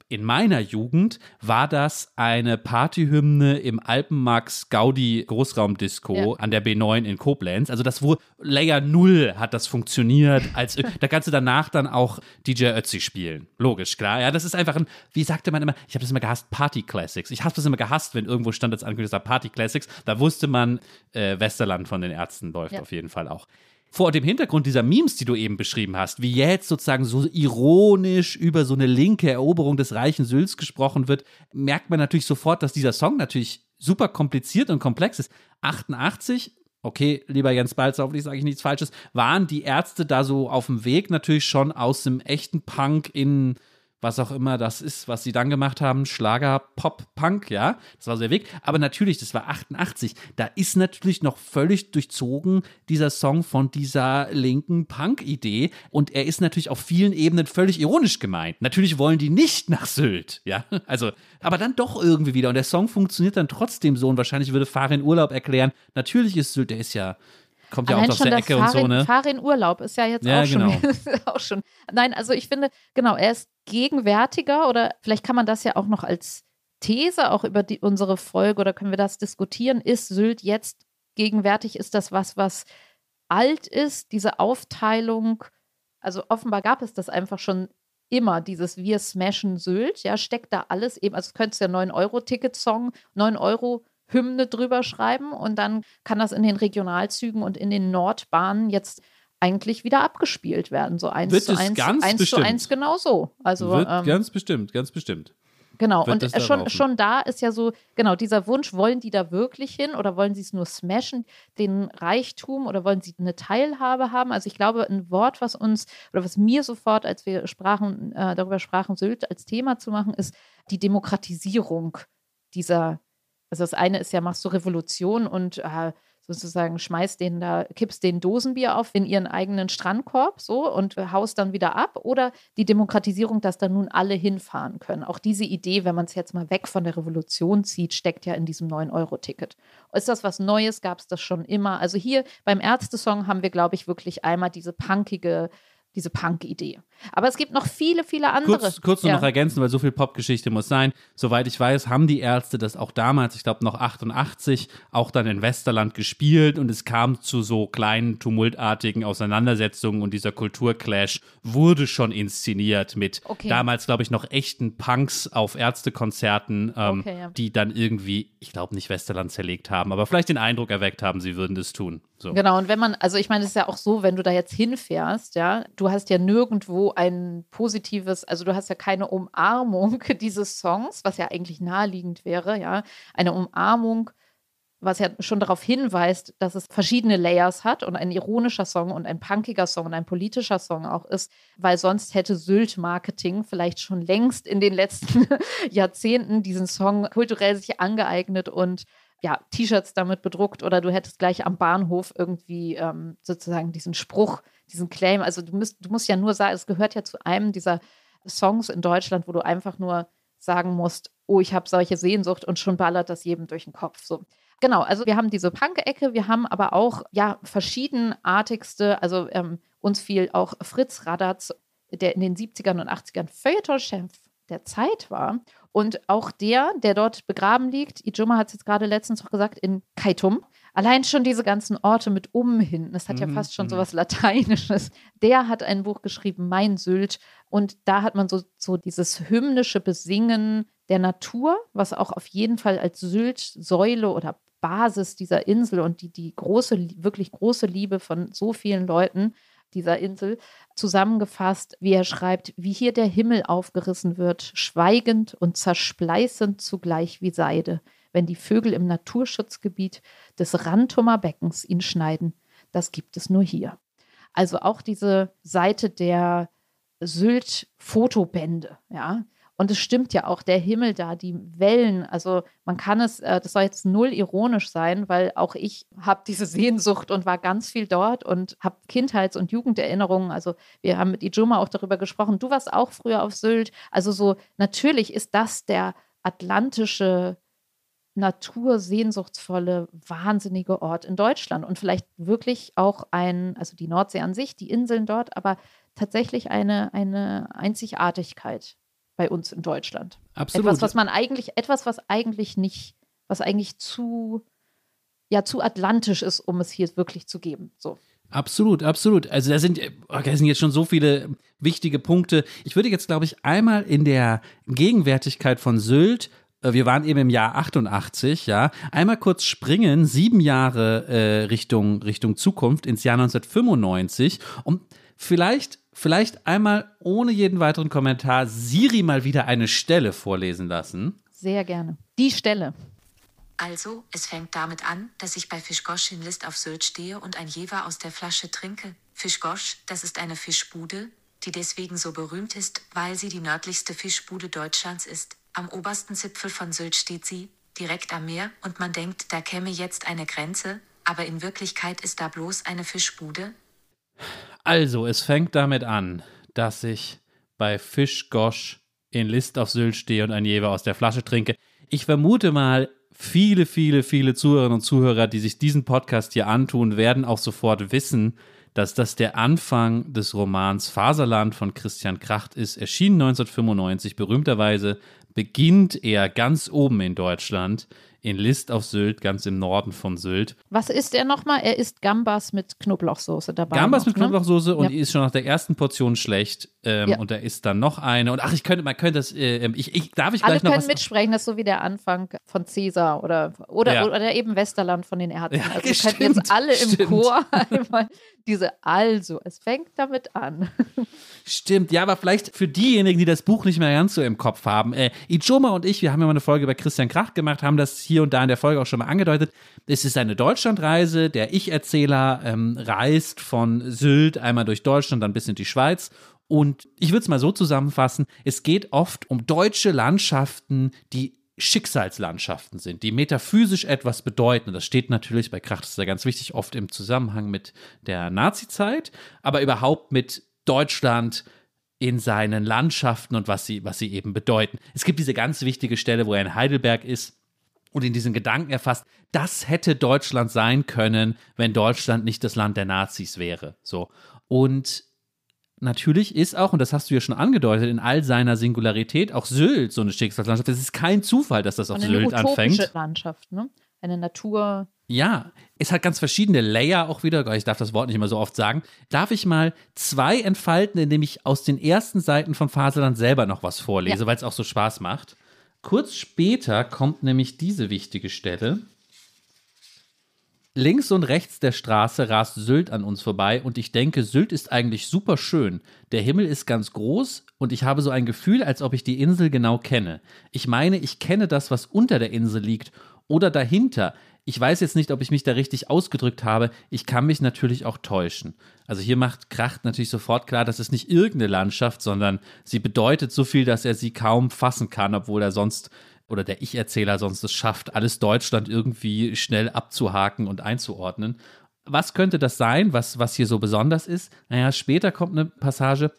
in meiner Jugend war das eine Partyhymne im Alpenmax Gaudi Großraumdisco ja. an der B9 in Koblenz. Also das wo Layer 0 hat das funktioniert. Als, *laughs* da kannst du danach dann auch DJ Ötzi spielen. Logisch, klar. Ja, das ist einfach ein, wie sagte man immer, ich habe das immer gehasst, Party Classics. Ich habe das immer gehasst, wenn irgendwo stand als angekündigt Party Classics. Da wusste man, äh, Westerland von den Ärzten läuft ja. auf jeden Fall auch vor dem Hintergrund dieser Memes, die du eben beschrieben hast, wie jetzt sozusagen so ironisch über so eine linke Eroberung des reichen Sylts gesprochen wird, merkt man natürlich sofort, dass dieser Song natürlich super kompliziert und komplex ist. 88 okay, lieber Jens Balzer, hoffentlich sage ich nichts Falsches, waren die Ärzte da so auf dem Weg natürlich schon aus dem echten Punk in was auch immer das ist, was sie dann gemacht haben, Schlager, Pop, Punk, ja, das war so der Weg. Aber natürlich, das war 88, da ist natürlich noch völlig durchzogen dieser Song von dieser linken Punk-Idee. Und er ist natürlich auf vielen Ebenen völlig ironisch gemeint. Natürlich wollen die nicht nach Sylt, ja, also, aber dann doch irgendwie wieder. Und der Song funktioniert dann trotzdem so. Und wahrscheinlich würde Farin Urlaub erklären, natürlich ist Sylt, der ist ja kommt ja auch aus schon der Ecke und so, Farin, ne? Farin Urlaub ist ja jetzt Ja, auch, schon, genau. *laughs* auch schon. Nein, also ich finde, genau, er ist gegenwärtiger oder vielleicht kann man das ja auch noch als These auch über die, unsere Folge oder können wir das diskutieren? Ist Sylt jetzt gegenwärtig? Ist das was, was alt ist? Diese Aufteilung, also offenbar gab es das einfach schon immer, dieses Wir smashen Sylt, ja, steckt da alles eben, also könntest du ja 9-Euro-Ticket-Song, 9 Euro Hymne drüber schreiben und dann kann das in den Regionalzügen und in den Nordbahnen jetzt eigentlich wieder abgespielt werden. So eins Wird zu eins, ganz eins zu eins genau so. Also Wird ähm, ganz bestimmt, ganz bestimmt. Genau, wird und schon, laufen. schon da ist ja so, genau, dieser Wunsch, wollen die da wirklich hin oder wollen sie es nur smashen, den Reichtum oder wollen sie eine Teilhabe haben? Also ich glaube, ein Wort, was uns oder was mir sofort, als wir sprachen, äh, darüber sprachen, Sylt als Thema zu machen, ist die Demokratisierung dieser, also das eine ist ja, machst du Revolution und äh, sozusagen schmeißt den da, kippst den Dosenbier auf in ihren eigenen Strandkorb so und haust dann wieder ab oder die Demokratisierung, dass da nun alle hinfahren können. Auch diese Idee, wenn man es jetzt mal weg von der Revolution zieht, steckt ja in diesem 9-Euro-Ticket. Ist das was Neues? Gab es das schon immer? Also hier beim Ärzte-Song haben wir, glaube ich, wirklich einmal diese punkige, diese Punk-Idee. Aber es gibt noch viele, viele andere. Kurz, kurz nur Ja. noch ergänzen, weil so viel Popgeschichte muss sein. Soweit ich weiß, haben die Ärzte das auch damals, ich glaube noch 88, auch dann in Westerland gespielt und es kam zu so kleinen, tumultartigen Auseinandersetzungen und dieser Kulturclash wurde schon inszeniert mit Okay. damals, glaube ich, noch echten Punks auf Ärztekonzerten, ähm, Okay, ja. die dann irgendwie, ich glaube nicht Westerland zerlegt haben, aber vielleicht den Eindruck erweckt haben, sie würden das tun. So. Genau, und wenn man, also ich meine, es ist ja auch so, wenn du da jetzt hinfährst, ja, du hast ja nirgendwo ein positives, also du hast ja keine Umarmung *laughs* dieses Songs, was ja eigentlich naheliegend wäre, ja, eine Umarmung, was ja schon darauf hinweist, dass es verschiedene Layers hat und ein ironischer Song und ein punkiger Song und ein politischer Song auch ist, weil sonst hätte Sylt-Marketing vielleicht schon längst in den letzten *laughs* Jahrzehnten diesen Song kulturell sich angeeignet und ja, T-Shirts damit bedruckt oder du hättest gleich am Bahnhof irgendwie ähm, sozusagen diesen Spruch, diesen Claim. Also du musst, du musst ja nur sagen, es gehört ja zu einem dieser Songs in Deutschland, wo du einfach nur sagen musst, oh, ich habe solche Sehnsucht und schon ballert das jedem durch den Kopf. So. Genau, also wir haben diese Punk-Ecke, wir haben aber auch ja verschiedenartigste, also ähm, uns fiel auch Fritz Radatz, der in den 70ern und 80ern Feuilleton-Chef der Zeit war. Und auch der, der dort begraben liegt, Ijoma hat es jetzt gerade letztens auch gesagt, in Kaitum. Allein schon diese ganzen Orte mit um hinten, das hat ja Mhm, fast schon mhm. so was Lateinisches. Der hat ein Buch geschrieben, Mein Sylt. Und da hat man so, so dieses hymnische Besingen der Natur, was auch auf jeden Fall als Sylt-Säule oder Basis dieser Insel und die, die große, wirklich große Liebe von so vielen Leuten dieser Insel zusammengefasst, wie er schreibt, wie hier der Himmel aufgerissen wird, schweigend und zerspleißend zugleich wie Seide, wenn die Vögel im Naturschutzgebiet des Rantumer Beckens ihn schneiden. Das gibt es nur hier. Also auch diese Seite der Sylt-Fotobände, ja. Und es stimmt ja auch, der Himmel da, die Wellen, also man kann es, äh, das soll jetzt null ironisch sein, weil auch ich habe diese Sehnsucht und war ganz viel dort und habe Kindheits- und Jugenderinnerungen. Also wir haben mit Ijoma auch darüber gesprochen. Du warst auch früher auf Sylt. Also so, natürlich ist das der atlantische, natursehnsuchtsvolle, wahnsinnige Ort in Deutschland und vielleicht wirklich auch ein, also die Nordsee an sich, die Inseln dort, aber tatsächlich eine, eine Einzigartigkeit bei uns in Deutschland. Absolut. Etwas, was man eigentlich, etwas, was eigentlich nicht, was eigentlich zu, ja, zu atlantisch ist, um es hier wirklich zu geben. So. Absolut, absolut. Also da sind, oh, da sind jetzt schon so viele wichtige Punkte. Ich würde jetzt, glaube ich, einmal in der Gegenwärtigkeit von Sylt, äh, wir waren eben im Jahr 88, ja, einmal kurz springen, sieben Jahre äh, Richtung, Richtung Zukunft ins Jahr 1995, um vielleicht, vielleicht einmal ohne jeden weiteren Kommentar Siri mal wieder eine Stelle vorlesen lassen. Sehr gerne. Die Stelle. Also, es fängt damit an, dass ich bei Fischgosch in List auf Sylt stehe und ein Jever aus der Flasche trinke. Fischgosch, das ist eine Fischbude, die deswegen so berühmt ist, weil sie die nördlichste Fischbude Deutschlands ist. Am obersten Zipfel von Sylt steht sie, direkt am Meer, und man denkt, da käme jetzt eine Grenze, aber in Wirklichkeit ist da bloß eine Fischbude. Also, es fängt damit an, dass ich bei Fischgosch in List auf Sylt stehe und ein Jever aus der Flasche trinke. Ich vermute mal, viele, viele, viele Zuhörerinnen und Zuhörer, die sich diesen Podcast hier antun, werden auch sofort wissen, dass das der Anfang des Romans Faserland von Christian Kracht ist, erschienen 1995. Berühmterweise beginnt er ganz oben in Deutschland in List auf Sylt, ganz im Norden von Sylt. Was isst er nochmal? Er isst Gambas mit Knoblauchsoße dabei. Gambas noch, mit ne? Knoblauchsoße und Ja. die ist schon nach der ersten Portion schlecht. Ähm, Ja. Und da ist dann noch eine. Und ach, ich könnte, man könnte das, äh, ich, ich, darf ich Alle gleich noch können was. mitsprechen, das ist so wie der Anfang von Cäsar oder, oder, Ja. oder eben Westerland von den Ärzten. Also *laughs* wir stimmt, könnten jetzt alle im stimmt. Chor *laughs* einmal diese Also, es fängt damit an. Stimmt, ja, aber vielleicht für diejenigen, die das Buch nicht mehr ganz so im Kopf haben. Äh, Ijoma und ich, wir haben ja mal eine Folge über Christian Krach gemacht, haben das hier und da in der Folge auch schon mal angedeutet. Es ist eine Deutschlandreise. Der Ich-Erzähler ähm, reist von Sylt einmal durch Deutschland, dann bis in die Schweiz. Und ich würde es mal so zusammenfassen: Es geht oft um deutsche Landschaften, die Schicksalslandschaften sind, die metaphysisch etwas bedeuten. Das steht natürlich bei Krach, das ist ja ganz wichtig, oft im Zusammenhang mit der Nazi-Zeit, aber überhaupt mit Deutschland in seinen Landschaften und was sie, was sie eben bedeuten. Es gibt diese ganz wichtige Stelle, wo er in Heidelberg ist und in diesen Gedanken erfasst, das hätte Deutschland sein können, wenn Deutschland nicht das Land der Nazis wäre. So. Und natürlich ist auch, und das hast du ja schon angedeutet, in all seiner Singularität auch Sylt so eine Schicksalslandschaft. Es ist kein Zufall, dass das auf eine Sylt anfängt. Landschaft, ne? Eine Natur. Ja, es hat ganz verschiedene Layer auch wieder. Ich darf das Wort nicht immer so oft sagen. Darf ich mal zwei entfalten, indem ich aus den ersten Seiten von Faserland selber noch was vorlese, Ja. weil es auch so Spaß macht. Kurz später kommt nämlich diese wichtige Stelle. Links und rechts der Straße rast Sylt an uns vorbei und ich denke, Sylt ist eigentlich super schön. Der Himmel ist ganz groß und ich habe so ein Gefühl, als ob ich die Insel genau kenne. Ich meine, ich kenne das, was unter der Insel liegt oder dahinter. Ich weiß jetzt nicht, ob ich mich da richtig ausgedrückt habe. Ich kann mich natürlich auch täuschen. Also hier macht Kracht natürlich sofort klar, das ist nicht irgendeine Landschaft, sondern sie bedeutet so viel, dass er sie kaum fassen kann, obwohl er sonst oder der Ich-Erzähler sonst es schafft, alles Deutschland irgendwie schnell abzuhaken und einzuordnen. Was könnte das sein, was, was hier so besonders ist? Naja, später kommt eine Passage.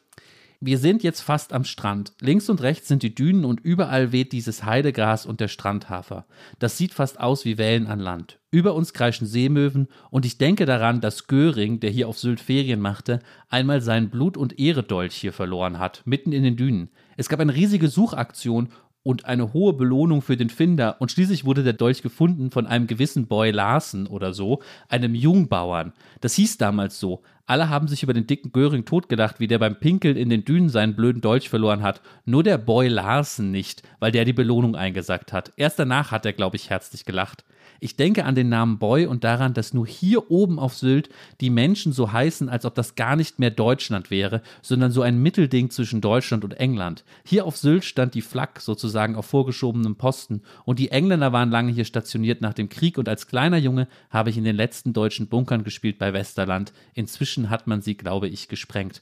Wir sind jetzt fast am Strand. Links und rechts sind die Dünen und überall weht dieses Heidegras und der Strandhafer. Das sieht fast aus wie Wellen an Land. Über uns kreischen Seemöwen und ich denke daran, dass Göring, der hier auf Sylt Ferien machte, einmal seinen Blut- und Ehredolch hier verloren hat, mitten in den Dünen. Es gab eine riesige Suchaktion und eine hohe Belohnung für den Finder. Und schließlich wurde der Dolch gefunden von einem gewissen Boy Larsen oder so, einem Jungbauern. Das hieß damals so. Alle haben sich über den dicken Göring totgedacht, wie der beim Pinkeln in den Dünen seinen blöden Dolch verloren hat. Nur der Boy Larsen nicht, weil der die Belohnung eingesackt hat. Erst danach hat er, glaube ich, herzlich gelacht. Ich denke an den Namen Boy und daran, dass nur hier oben auf Sylt die Menschen so heißen, als ob das gar nicht mehr Deutschland wäre, sondern so ein Mittelding zwischen Deutschland und England. Hier auf Sylt stand die Flak sozusagen auf vorgeschobenem Posten und die Engländer waren lange hier stationiert nach dem Krieg und als kleiner Junge habe ich in den letzten deutschen Bunkern gespielt bei Westerland. Inzwischen hat man sie, glaube ich, gesprengt.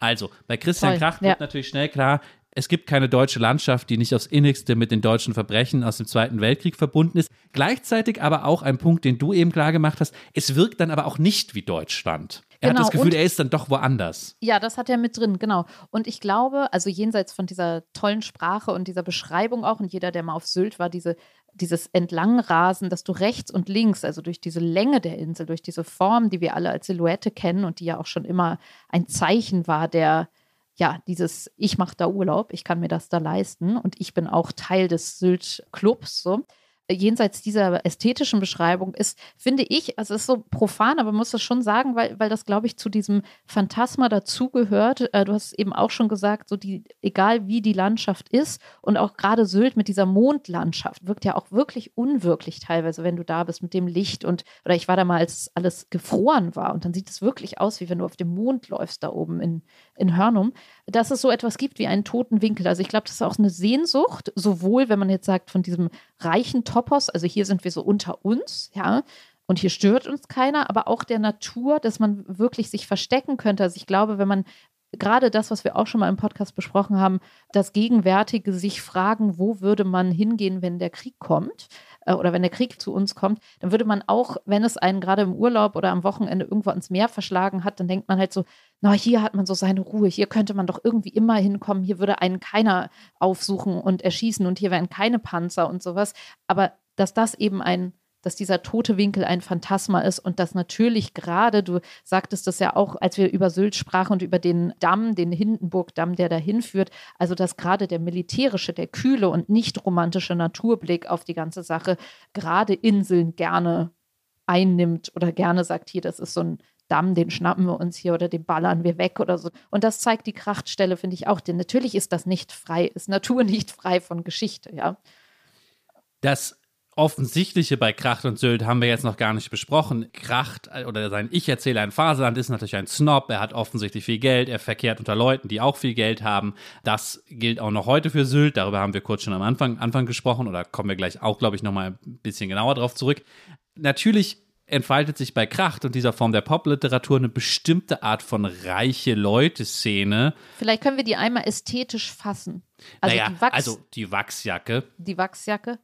Also, bei Christian Toll, Krach ja. wird natürlich schnell klar, es gibt keine deutsche Landschaft, die nicht aufs innigste mit den deutschen Verbrechen aus dem Zweiten Weltkrieg verbunden ist. Gleichzeitig aber auch ein Punkt, den du eben klar gemacht hast, es wirkt dann aber auch nicht wie Deutschland. Er Genau, hat das Gefühl, und- er ist dann doch woanders. Ja, das hat er mit drin, genau. Und ich glaube, also jenseits von dieser tollen Sprache und dieser Beschreibung auch, und jeder, der mal auf Sylt war, diese, dieses Entlangrasen, dass du rechts und links, also durch diese Länge der Insel, durch diese Form, die wir alle als Silhouette kennen und die ja auch schon immer ein Zeichen war der, ja, dieses, ich mache da Urlaub, ich kann mir das da leisten und ich bin auch Teil des Sylt-Clubs, so jenseits dieser ästhetischen Beschreibung ist, finde ich, also es ist so profan, aber man muss das schon sagen, weil, weil das, glaube ich, zu diesem Phantasma dazugehört. Äh, du hast eben auch schon gesagt, so die, egal wie die Landschaft ist und auch gerade Sylt mit dieser Mondlandschaft wirkt ja auch wirklich unwirklich teilweise, wenn du da bist mit dem Licht und, oder ich war da mal, als alles gefroren war und dann sieht es wirklich aus, wie wenn du auf dem Mond läufst da oben in, in Hörnum, dass es so etwas gibt wie einen toten Winkel. Also ich glaube, das ist auch eine Sehnsucht, sowohl wenn man jetzt sagt von diesem reichen Topos, also hier sind wir so unter uns, ja, und hier stört uns keiner, aber auch der Natur, dass man wirklich sich verstecken könnte. Also ich glaube, wenn man gerade das, was wir auch schon mal im Podcast besprochen haben, das Gegenwärtige sich fragen, wo würde man hingehen, wenn der Krieg kommt äh, oder wenn der Krieg zu uns kommt, dann würde man auch, wenn es einen gerade im Urlaub oder am Wochenende irgendwo ans Meer verschlagen hat, dann denkt man halt so, na, hier hat man so seine Ruhe, hier könnte man doch irgendwie immer hinkommen, hier würde einen keiner aufsuchen und erschießen und hier wären keine Panzer und sowas. Aber dass das eben ein dass dieser tote Winkel ein Phantasma ist und dass natürlich gerade, du sagtest das ja auch, als wir über Sylt sprachen und über den Damm, den Hindenburgdamm, der dahin führt, also dass gerade der militärische, der kühle und nicht romantische Naturblick auf die ganze Sache gerade Inseln gerne einnimmt oder gerne sagt, hier, das ist so ein Damm, den schnappen wir uns hier oder den ballern wir weg oder so. Und das zeigt die Krachtstelle, finde ich auch. Denn natürlich ist das nicht frei, ist Natur *laughs* nicht frei von Geschichte, ja. Das Offensichtliche bei Kracht und Sylt haben wir jetzt noch gar nicht besprochen. Kracht oder sein Ich-Erzähler in Faserland ist natürlich ein Snob. Er hat offensichtlich viel Geld. Er verkehrt unter Leuten, die auch viel Geld haben. Das gilt auch noch heute für Sylt. Darüber haben wir kurz schon am Anfang, Anfang gesprochen oder kommen wir gleich auch, glaube ich, noch mal ein bisschen genauer drauf zurück. Natürlich entfaltet sich bei Kracht und dieser Form der Popliteratur eine bestimmte Art von reiche Leute-Szene. Vielleicht können wir die einmal ästhetisch fassen. Also, naja, die Wachs, also die Wachsjacke. Die Wachsjacke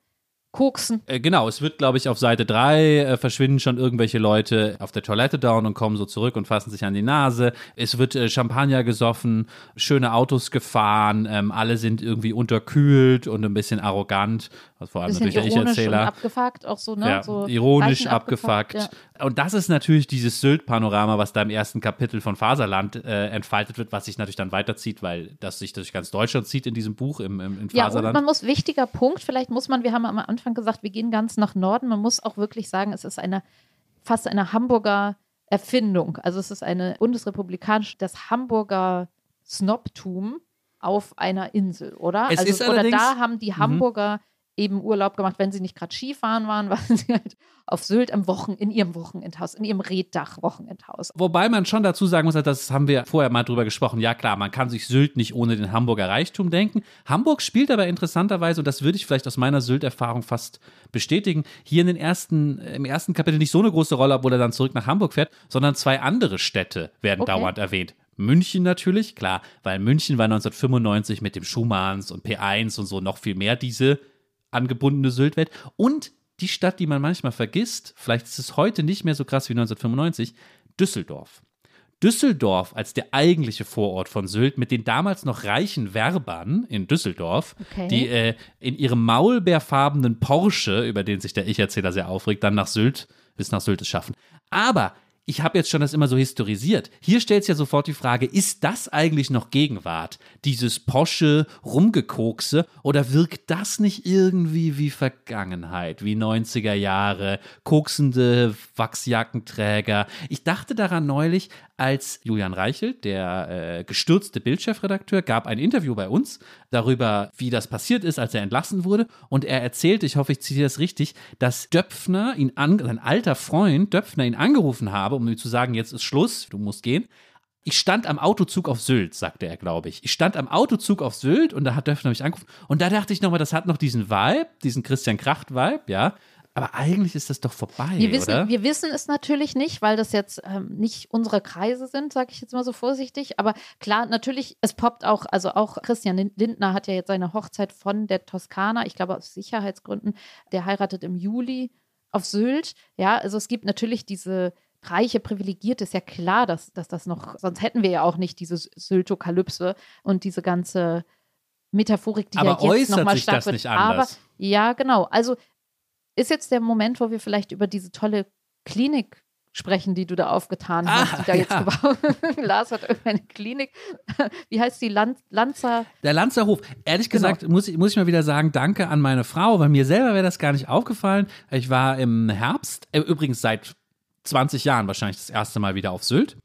koksen. Äh, genau, es wird, glaube ich, auf Seite 3 äh, verschwinden schon irgendwelche Leute auf der Toilette down und kommen so zurück und fassen sich an die Nase. Es wird äh, Champagner gesoffen, schöne Autos gefahren, ähm, alle sind irgendwie unterkühlt und ein bisschen arrogant. Also vor allem natürlich der Ich-Erzähler. abgefuckt, auch so, ne? Ja, so ironisch abgefuckt. abgefuckt ja. Und das ist natürlich dieses Sylt-Panorama, was da im ersten Kapitel von Faserland äh, entfaltet wird, was sich natürlich dann weiterzieht, weil das sich durch ganz Deutschland zieht in diesem Buch im, im, in Faserland. Ja, und man muss, wichtiger Punkt, vielleicht muss man, wir haben am Anfang gesagt, wir gehen ganz nach Norden. Man muss auch wirklich sagen, es ist eine fast eine Hamburger Erfindung. Also es ist eine bundesrepublikanische, das Hamburger Snobtum auf einer Insel, oder? Es also, ist oder da haben die mhm. Hamburger eben Urlaub gemacht, wenn sie nicht gerade Skifahren waren, *laughs* waren sie halt auf Sylt am Wochen, in ihrem Wochenendhaus, in ihrem Reddach-Wochenendhaus. Wobei man schon dazu sagen muss, das haben wir vorher mal drüber gesprochen, ja klar, man kann sich Sylt nicht ohne den Hamburger Reichtum denken. Hamburg spielt aber interessanterweise, und das würde ich vielleicht aus meiner Sylt-Erfahrung fast bestätigen, hier in den ersten, im ersten Kapitel nicht so eine große Rolle, obwohl er dann zurück nach Hamburg fährt, sondern zwei andere Städte werden okay. dauernd erwähnt. München natürlich, klar, weil München war 1995 mit dem Schumanns und P1 und so noch viel mehr diese angebundene Syltwelt und die Stadt, die man manchmal vergisst, vielleicht ist es heute nicht mehr so krass wie 1995, Düsseldorf. Düsseldorf als der eigentliche Vorort von Sylt mit den damals noch reichen Werbern in Düsseldorf, okay. die äh, in ihrem maulbeerfarbenen Porsche, über den sich der Ich-Erzähler sehr aufregt, dann nach Sylt bis nach Sylt es schaffen. Aber ich habe jetzt schon das immer so historisiert. Hier stellt sich ja sofort die Frage, ist das eigentlich noch Gegenwart? Dieses Posche, Rumgekokse oder wirkt das nicht irgendwie wie Vergangenheit, wie 90er Jahre, koksende Wachsjackenträger? Ich dachte daran neulich, als Julian Reichelt, der äh, gestürzte Bildchefredakteur, gab ein Interview bei uns darüber, wie das passiert ist, als er entlassen wurde. Und er erzählte, ich hoffe, ich zitiere das richtig, dass Döpfner ihn an, sein alter Freund Döpfner ihn angerufen habe, um ihm zu sagen, jetzt ist Schluss, du musst gehen. Ich stand am Autozug auf Sylt, sagte er, glaube ich. Ich stand am Autozug auf Sylt und da hat Döpfner mich angerufen. Und da dachte ich nochmal, das hat noch diesen Vibe, diesen Christian Kracht-Vibe, ja. Aber eigentlich ist das doch vorbei, wir wissen, oder? Wir wissen es natürlich nicht, weil das jetzt ähm, nicht unsere Kreise sind, sage ich jetzt mal so vorsichtig. Aber klar, natürlich, es poppt auch, also auch Christian Lindner hat ja jetzt seine Hochzeit von der Toskana, ich glaube aus Sicherheitsgründen, der heiratet im Juli auf Sylt. Ja, also es gibt natürlich diese reiche, privilegierte, ist ja klar, dass, dass das noch, sonst hätten wir ja auch nicht diese Syltokalypse und diese ganze Metaphorik, die Aber ja jetzt nochmal stark wird. Nicht anders? Aber ja, genau. Also ist jetzt der Moment, wo wir vielleicht über diese tolle Klinik sprechen, die du da aufgetan hast, ah, die da ja. jetzt gebaut *laughs* Lars hat irgendeine Klinik. *laughs* Wie heißt die? Land Lanzer? Der Lanzerhof. Ehrlich genau. gesagt muss, ich, muss ich mal wieder sagen, danke an meine Frau, weil mir selber wäre das gar nicht aufgefallen. Ich war im Herbst, äh, übrigens seit 20 Jahren wahrscheinlich das erste Mal wieder auf Sylt.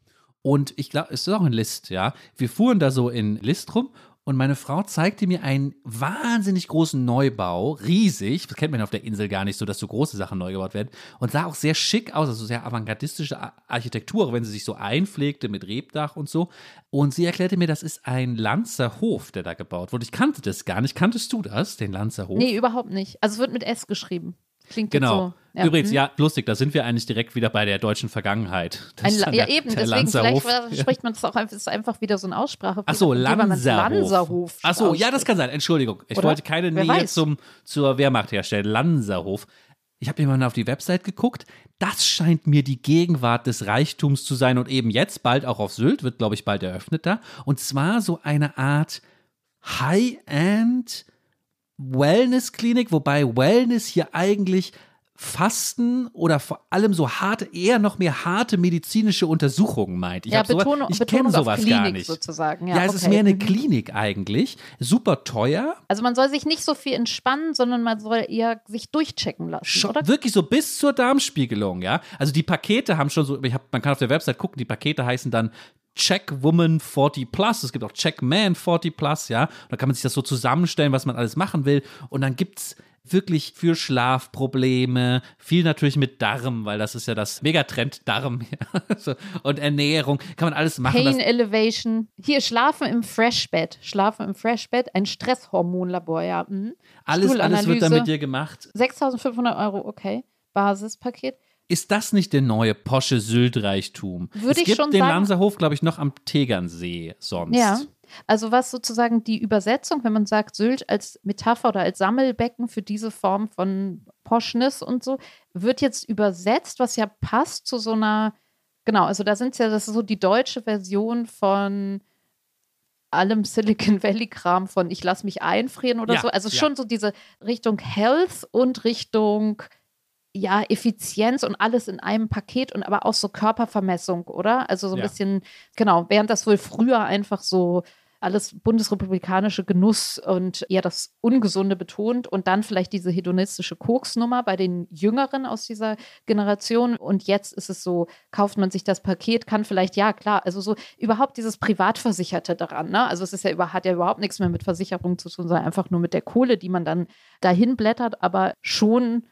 Und ich glaube, es ist auch in List, ja. Wir fuhren da so in List rum Und meine Frau zeigte mir einen wahnsinnig großen Neubau, riesig. Das kennt man auf der Insel gar nicht so, dass so große Sachen neu gebaut werden. Und sah auch sehr schick aus, also sehr avantgardistische Architektur, wenn sie sich so einpflegte mit Rebdach und so. Und sie erklärte mir, das ist ein Lanzerhof, der da gebaut wurde. Ich kannte das gar nicht. Kanntest du das, den Lanzerhof? Nee, überhaupt nicht. Also es wird mit S geschrieben. Klingt Genau. so. Ja. Übrigens, hm. ja, lustig, da sind wir eigentlich direkt wieder bei der deutschen Vergangenheit. Das Ein, ja, der- eben, der deswegen, vielleicht Lanzerhof. spricht man das auch einfach, ist einfach wieder so eine Aussprache. Ach so, weil man es Lanzerhof. Lanzerhof. Ach so, ja, das kann sein. Entschuldigung. Ich Oder? wollte keine Wer Nähe weiß. zum, zur Wehrmacht herstellen. Lanzerhof. Ich habe mal auf die Website geguckt. Das scheint mir die Gegenwart des Reichtums zu sein und eben jetzt bald auch auf Sylt, wird, glaube ich, bald eröffnet da. Und zwar so eine Art High-End Wellness-Klinik, wobei Wellness hier eigentlich Fasten oder vor allem so harte, eher noch mehr harte medizinische Untersuchungen meint. Ich Ja, hab sowas- Betonung, ich Betonung kenne sowas Klinik gar nicht. sozusagen. Ja, Ja, es ist okay. mehr eine Mhm. Klinik eigentlich. Super teuer. Also man soll sich nicht so viel entspannen, sondern man soll eher sich durchchecken lassen, Schon, oder? wirklich so bis zur Darmspiegelung, ja. Also die Pakete haben schon so, hab, man kann auf der Website gucken, die Pakete heißen dann Check Woman 40 Plus, es gibt auch Check Man 40 Plus, ja. Und da kann man sich das so zusammenstellen, was man alles machen will. Und dann gibt's wirklich für Schlafprobleme, viel natürlich mit Darm, weil das ist ja das Megatrend Darm *laughs* ja. Und Ernährung, kann man alles machen. Pain Elevation. Hier, Schlafen im Freshbed. Schlafen im Freshbed, ein Stresshormonlabor, ja. Mhm. alles, alles wird da mit dir gemacht. 6.500 Euro, okay. Basispaket. Ist das nicht der neue Posche Sylt-Reichtum? Würde es ich gibt schon den sagen. Lanzerhof, glaube ich, noch am Tegernsee sonst. Ja. Also was sozusagen die Übersetzung, wenn man sagt Sylt als Metapher oder als Sammelbecken für diese Form von Poschness und so, wird jetzt übersetzt, was ja passt zu so einer, genau, also da sind es ja, das ist so die deutsche Version von allem Silicon Valley Kram von ich lasse mich einfrieren oder Ja, so. Also ja. schon so diese Richtung Health und Richtung ja, Effizienz und alles in einem Paket und aber auch so Körpervermessung, oder? Also so ein Ja. bisschen, genau, während das wohl früher einfach so alles bundesrepublikanische Genuss und eher das Ungesunde betont und dann vielleicht diese hedonistische Koksnummer bei den Jüngeren aus dieser Generation. Und jetzt ist es so, kauft man sich das Paket, kann vielleicht, ja klar, also so überhaupt dieses Privatversicherte daran. Ne? Also es ist ja über, hat ja überhaupt nichts mehr mit Versicherung zu tun, sondern einfach nur mit der Kohle, die man dann dahin blättert, aber schon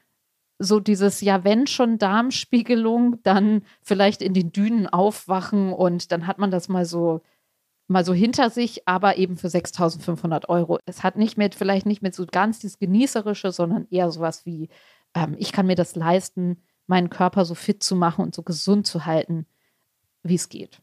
so dieses, ja, wenn schon Darmspiegelung, dann vielleicht in den Dünen aufwachen und dann hat man das mal so mal so hinter sich, aber eben für 6.500 Euro. Es hat nicht mehr, vielleicht nicht mehr so ganz dieses Genießerische, sondern eher sowas wie, ähm, ich kann mir das leisten, meinen Körper so fit zu machen und so gesund zu halten, wie es geht.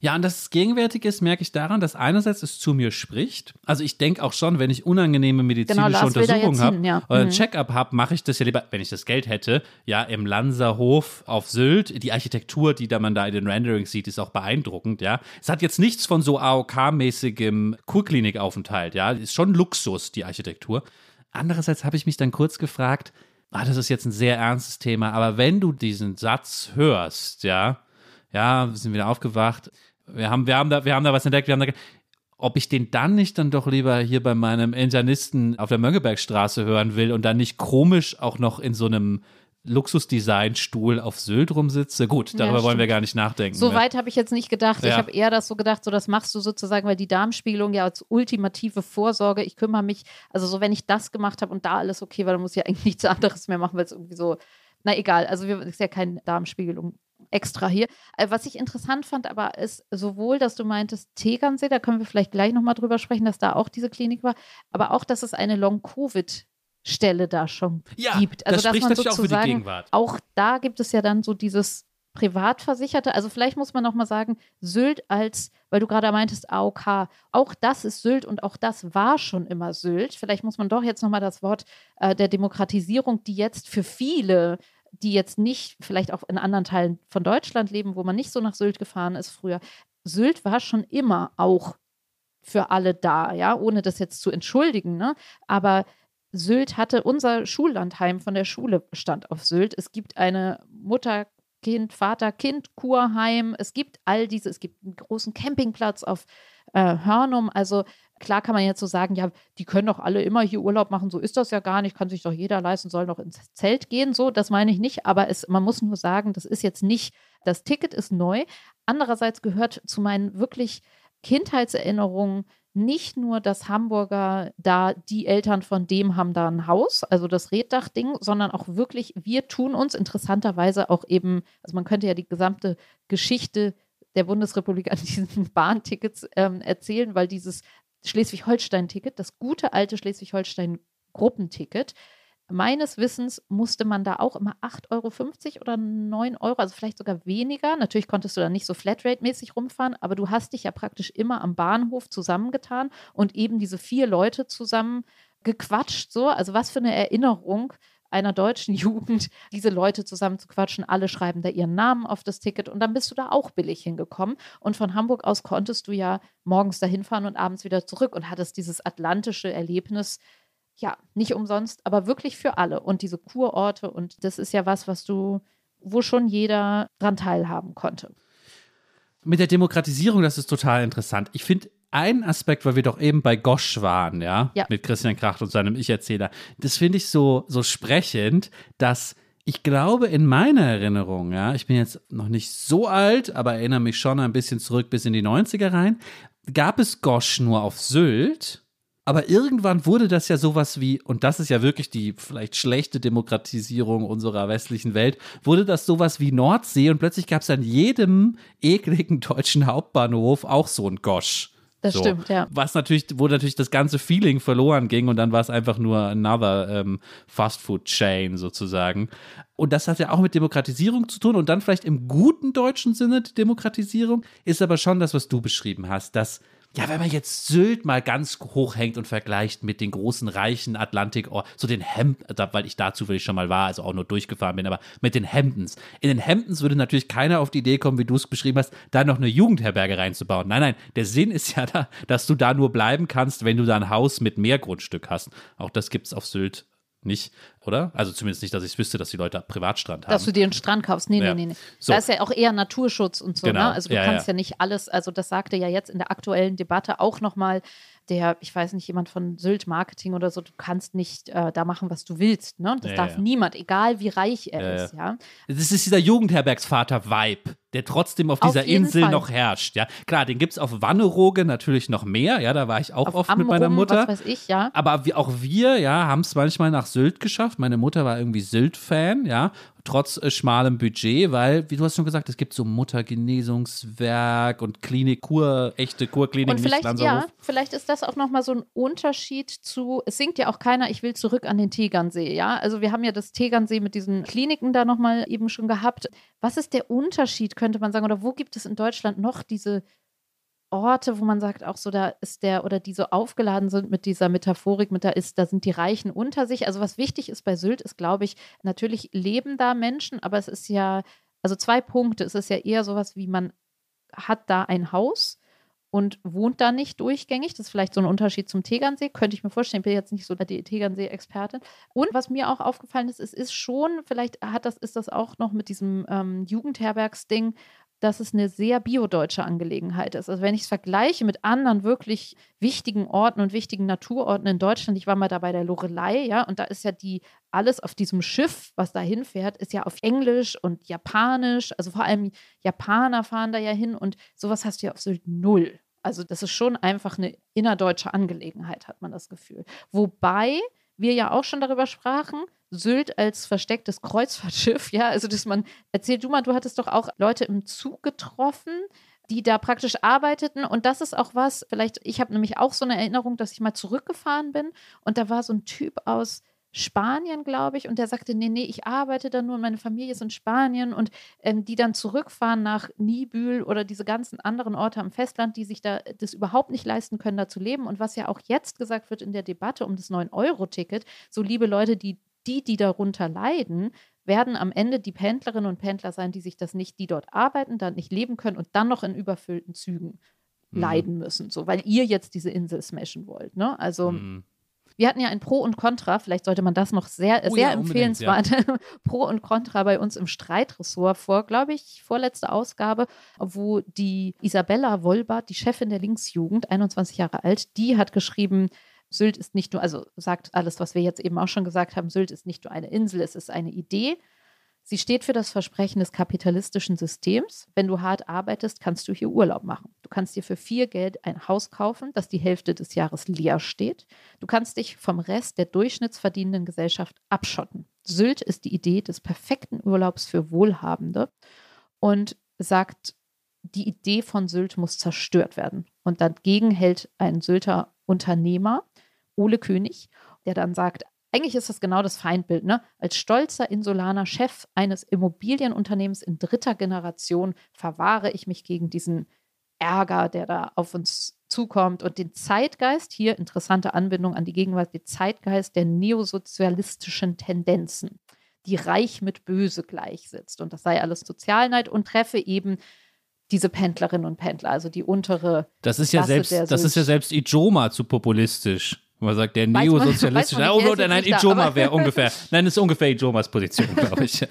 Ja, und dass es gegenwärtig ist, merke ich daran, dass einerseits es zu mir spricht. Also ich denke auch schon, wenn ich unangenehme medizinische Genau, will da Untersuchungen habe ja. oder ein Mhm. Check-up habe, mache ich das ja lieber, wenn ich das Geld hätte, ja, im Lanzerhof auf Sylt. Die Architektur, die da man da in den Renderings sieht, ist auch beeindruckend, ja. Es hat jetzt nichts von so AOK-mäßigem Kurklinikaufenthalt, ja. Ist schon Luxus, die Architektur. Andererseits habe ich mich dann kurz gefragt, ah, das ist jetzt ein sehr ernstes Thema, aber wenn du diesen Satz hörst, ja, ja, wir sind wieder aufgewacht, wir haben, wir haben, da, wir haben da was entdeckt, wir haben da, ob ich den dann nicht dann doch lieber hier bei meinem Internisten auf der Mönckebergstraße hören will und dann nicht komisch auch noch in so einem Luxusdesign-Stuhl auf Sylt rumsitze. Gut, Ja, darüber wollen wir gar nicht nachdenken. So ne? weit habe ich jetzt nicht gedacht. Ich Ja. habe eher das so gedacht, so das machst du sozusagen, weil die Darmspiegelung ja als ultimative Vorsorge, ich kümmere mich, also so wenn ich das gemacht habe und da alles okay war, dann muss ich ja eigentlich nichts anderes mehr machen, weil es irgendwie so, na egal, also wir, ist ja keine Darmspiegelung extra hier. Äh, Was ich interessant fand, aber ist sowohl, dass du meintest Tegernsee, da können wir vielleicht gleich nochmal drüber sprechen, dass da auch diese Klinik war, aber auch, dass es eine Long-Covid-Stelle da schon ja, gibt. Also das dass spricht man natürlich auch für die sozusagen Gegenwart. auch da gibt es ja dann so dieses Privatversicherte. Also vielleicht muss man noch mal sagen, Sylt als, weil du gerade meintest AOK, auch das ist Sylt und auch das war schon immer Sylt. Vielleicht muss man doch jetzt noch mal das Wort äh, der Demokratisierung, die jetzt für viele die jetzt nicht vielleicht auch in anderen Teilen von Deutschland leben, wo man nicht so nach Sylt gefahren ist früher. Sylt war schon immer auch für alle da, ja, ohne das jetzt zu entschuldigen, ne? Aber Sylt hatte unser Schullandheim von der Schule stand auf Sylt. Es gibt eine Mutter, Kind, Vater, Kind, Kurheim. Es gibt all diese, es gibt einen großen Campingplatz auf äh, Hörnum. Also klar kann man jetzt so sagen, ja, die können doch alle immer hier Urlaub machen. So ist das ja gar nicht. Kann sich doch jeder leisten, soll noch ins Zelt gehen. So, das meine ich nicht. Aber es, man muss nur sagen, das ist jetzt nicht, das Ticket ist neu. Andererseits gehört zu meinen wirklich Kindheitserinnerungen nicht nur, dass Hamburger da, die Eltern von dem haben da ein Haus, also das Reddach-Ding, sondern auch wirklich, wir tun uns interessanterweise auch eben, also man könnte ja die gesamte Geschichte der Bundesrepublik an diesen *laughs* Bahntickets ähm, erzählen, weil dieses Schleswig-Holstein-Ticket, das gute alte Schleswig-Holstein-Gruppenticket, meines Wissens musste man da auch immer 8,50 Euro oder 9 Euro, also vielleicht sogar weniger. Natürlich konntest du da nicht so Flatrate-mäßig rumfahren, aber du hast dich ja praktisch immer am Bahnhof zusammengetan und eben diese vier Leute zusammen gequatscht. So. Also was für eine Erinnerung einer deutschen *laughs* Jugend, diese Leute zusammen zu quatschen. Alle schreiben da ihren Namen auf das Ticket und dann bist du da auch billig hingekommen. Und von Hamburg aus konntest du ja morgens dahin fahren und abends wieder zurück und hattest dieses atlantische Erlebnis ja, nicht umsonst, aber wirklich für alle. Und diese Kurorte und das ist ja was, was du, wo schon jeder dran teilhaben konnte. Mit der Demokratisierung, das ist total interessant. Ich finde einen Aspekt, weil wir doch eben bei Gosch waren, ja, ja. mit Christian Kracht und seinem Ich-Erzähler. Das finde ich so, so sprechend, dass ich glaube, in meiner Erinnerung, ja, ich bin jetzt noch nicht so alt, aber erinnere mich schon ein bisschen zurück bis in die 90er rein, gab es Gosch nur auf Sylt aber irgendwann wurde das ja sowas wie, und das ist ja wirklich die vielleicht schlechte Demokratisierung unserer westlichen Welt, wurde das sowas wie Nordsee und plötzlich gab es an jedem ekligen deutschen Hauptbahnhof auch so ein Gosch. Das so. stimmt, ja. Was natürlich, wo natürlich das ganze Feeling verloren ging und dann war es einfach nur another ähm, Fast-Food-Chain sozusagen. Und das hat ja auch mit Demokratisierung zu tun und dann vielleicht im guten deutschen Sinne die Demokratisierung ist aber schon das, was du beschrieben hast, dass ja, wenn man jetzt Sylt mal ganz hoch hängt und vergleicht mit den großen reichen Atlantik, so den Hemd, weil ich da zufällig schon mal war, also auch nur durchgefahren bin, aber mit den Hemdens. In den Hemdens würde natürlich keiner auf die Idee kommen, wie du es beschrieben hast, da noch eine Jugendherberge reinzubauen. Nein, nein, der Sinn ist ja da, dass du da nur bleiben kannst, wenn du da ein Haus mit mehr Grundstück hast. Auch das gibt es auf Sylt nicht, oder? Also zumindest nicht, dass ich wüsste, dass die Leute Privatstrand haben. Dass du dir einen Strand kaufst. Nee, ja. nee, nee. So. Da ist ja auch eher Naturschutz und so. Genau. Ne? Also du ja, kannst ja. ja. nicht alles, also das sagte ja jetzt in der aktuellen Debatte auch nochmal der, ich weiß nicht, jemand von Sylt Marketing oder so, du kannst nicht äh, da machen, was du willst. Ne? Das Ja, darf ja. niemand, egal wie reich er Ja, ist, ja. Das ist dieser Jugendherbergsvater-Vibe, der trotzdem auf Auf dieser jeden Insel Fall. noch herrscht. Ja, klar, den gibt es auf Wannerooge natürlich noch mehr. Ja, da war ich auch Auf oft mit meiner Amrum, Mutter. Was weiß ich, ja. Aber auch wir, ja, haben es manchmal nach Sylt geschafft. Meine Mutter war irgendwie Sylt-Fan, ja, trotz äh, schmalem Budget, weil, wie du hast schon gesagt, es gibt so Muttergenesungswerk und Klinik, Kur, echte Kurklinik, Und nicht vielleicht, ja, vielleicht ist das auch nochmal so ein Unterschied zu, es singt ja auch keiner, ich will zurück an den Tegernsee, ja. Also wir haben ja das Tegernsee mit diesen Kliniken da nochmal eben schon gehabt. Was ist der Unterschied, könnte man sagen, oder wo gibt es in Deutschland noch diese Orte, wo man sagt, auch so, da ist der, oder die so aufgeladen sind mit dieser Metaphorik, mit da ist, da sind die Reichen unter sich. Also was wichtig ist bei Sylt, ist, glaube ich, natürlich leben da Menschen, aber es ist ja, also zwei Punkte. Es ist ja eher sowas wie man hat da ein Haus und wohnt da nicht durchgängig. Das ist vielleicht so ein Unterschied zum Tegernsee. Könnte ich mir vorstellen. Ich bin jetzt nicht so die Tegernsee-Expertin. Und was mir auch aufgefallen ist, es ist schon, vielleicht hat das, ist das auch noch mit diesem ähm, Jugendherbergsding, dass es eine sehr biodeutsche Angelegenheit ist. Also wenn ich es vergleiche mit anderen wirklich wichtigen Orten und wichtigen Naturorten in Deutschland, ich war mal da bei der Lorelei, ja, und da ist ja die alles auf diesem Schiff, was da hinfährt, ist ja auf Englisch und Japanisch. Also vor allem Japaner fahren da ja hin und sowas hast du ja auf Sylt null. Also das ist schon einfach eine innerdeutsche Angelegenheit, hat man das Gefühl. Wobei wir ja auch schon darüber sprachen, Sylt als verstecktes Kreuzfahrtschiff, *laughs* ja, also dass man, erzähl du mal, du hattest doch auch Leute im Zug getroffen, die da praktisch arbeiteten. Und das ist auch was, vielleicht, ich habe nämlich auch so eine Erinnerung, dass ich mal zurückgefahren bin und da war so ein Typ aus Spanien, glaube ich, und der sagte, nee, nee, ich arbeite da nur meine Familie ist in Spanien und ähm, die dann zurückfahren nach Nibül oder diese ganzen anderen Orte am Festland, die sich da das überhaupt nicht leisten können, da zu leben. Und was ja auch jetzt gesagt wird in der Debatte um das 9-Euro-Ticket, so liebe Leute, die, die, die darunter leiden, werden am Ende die Pendlerinnen und Pendler sein, die sich das nicht, die dort arbeiten, dann nicht leben können und dann noch in überfüllten Zügen Mhm. leiden müssen, so weil ihr jetzt diese Insel smashen wollt. Ne? Also Mhm. Wir hatten ja ein Pro und Contra, vielleicht sollte man das noch sehr, Oh sehr ja, empfehlenswert, *laughs* Pro und Contra bei uns im Streitressort vor, glaube ich, vorletzte Ausgabe, wo die Isabella Wolbert, die Chefin der Linksjugend, 21 Jahre alt, die hat geschrieben, Sylt ist nicht nur, also sagt alles, was wir jetzt eben auch schon gesagt haben, Sylt ist nicht nur eine Insel, es ist eine Idee. Sie steht für das Versprechen des kapitalistischen Systems. Wenn du hart arbeitest, kannst du hier Urlaub machen. Du kannst dir für viel Geld ein Haus kaufen, das die Hälfte des Jahres leer steht. Du kannst dich vom Rest der durchschnittsverdienenden Gesellschaft abschotten. Sylt ist die Idee des perfekten Urlaubs für Wohlhabende und sagt, die Idee von Sylt muss zerstört werden. Und dagegen hält ein Sylter Unternehmer, Ole König, der dann sagt, eigentlich ist das genau das Feindbild. Ne? Als stolzer insulaner Chef eines Immobilienunternehmens in dritter Generation verwahre ich mich gegen diesen Ärger, der da auf uns zukommt und den Zeitgeist, hier interessante Anbindung an die Gegenwart, den Zeitgeist der neosozialistischen Tendenzen, die reich mit böse gleichsetzt. Und das sei alles Sozialneid und treffe eben diese Pendlerinnen und Pendler, also die untere. Das ist ja selbst, das ist ja selbst Ijoma zu populistisch. Man sagt, der neosozialistische. Oh, nein, nein, Ijoma wäre ungefähr. Nein, das ist ungefähr Ijomas Position, *laughs* glaube ich.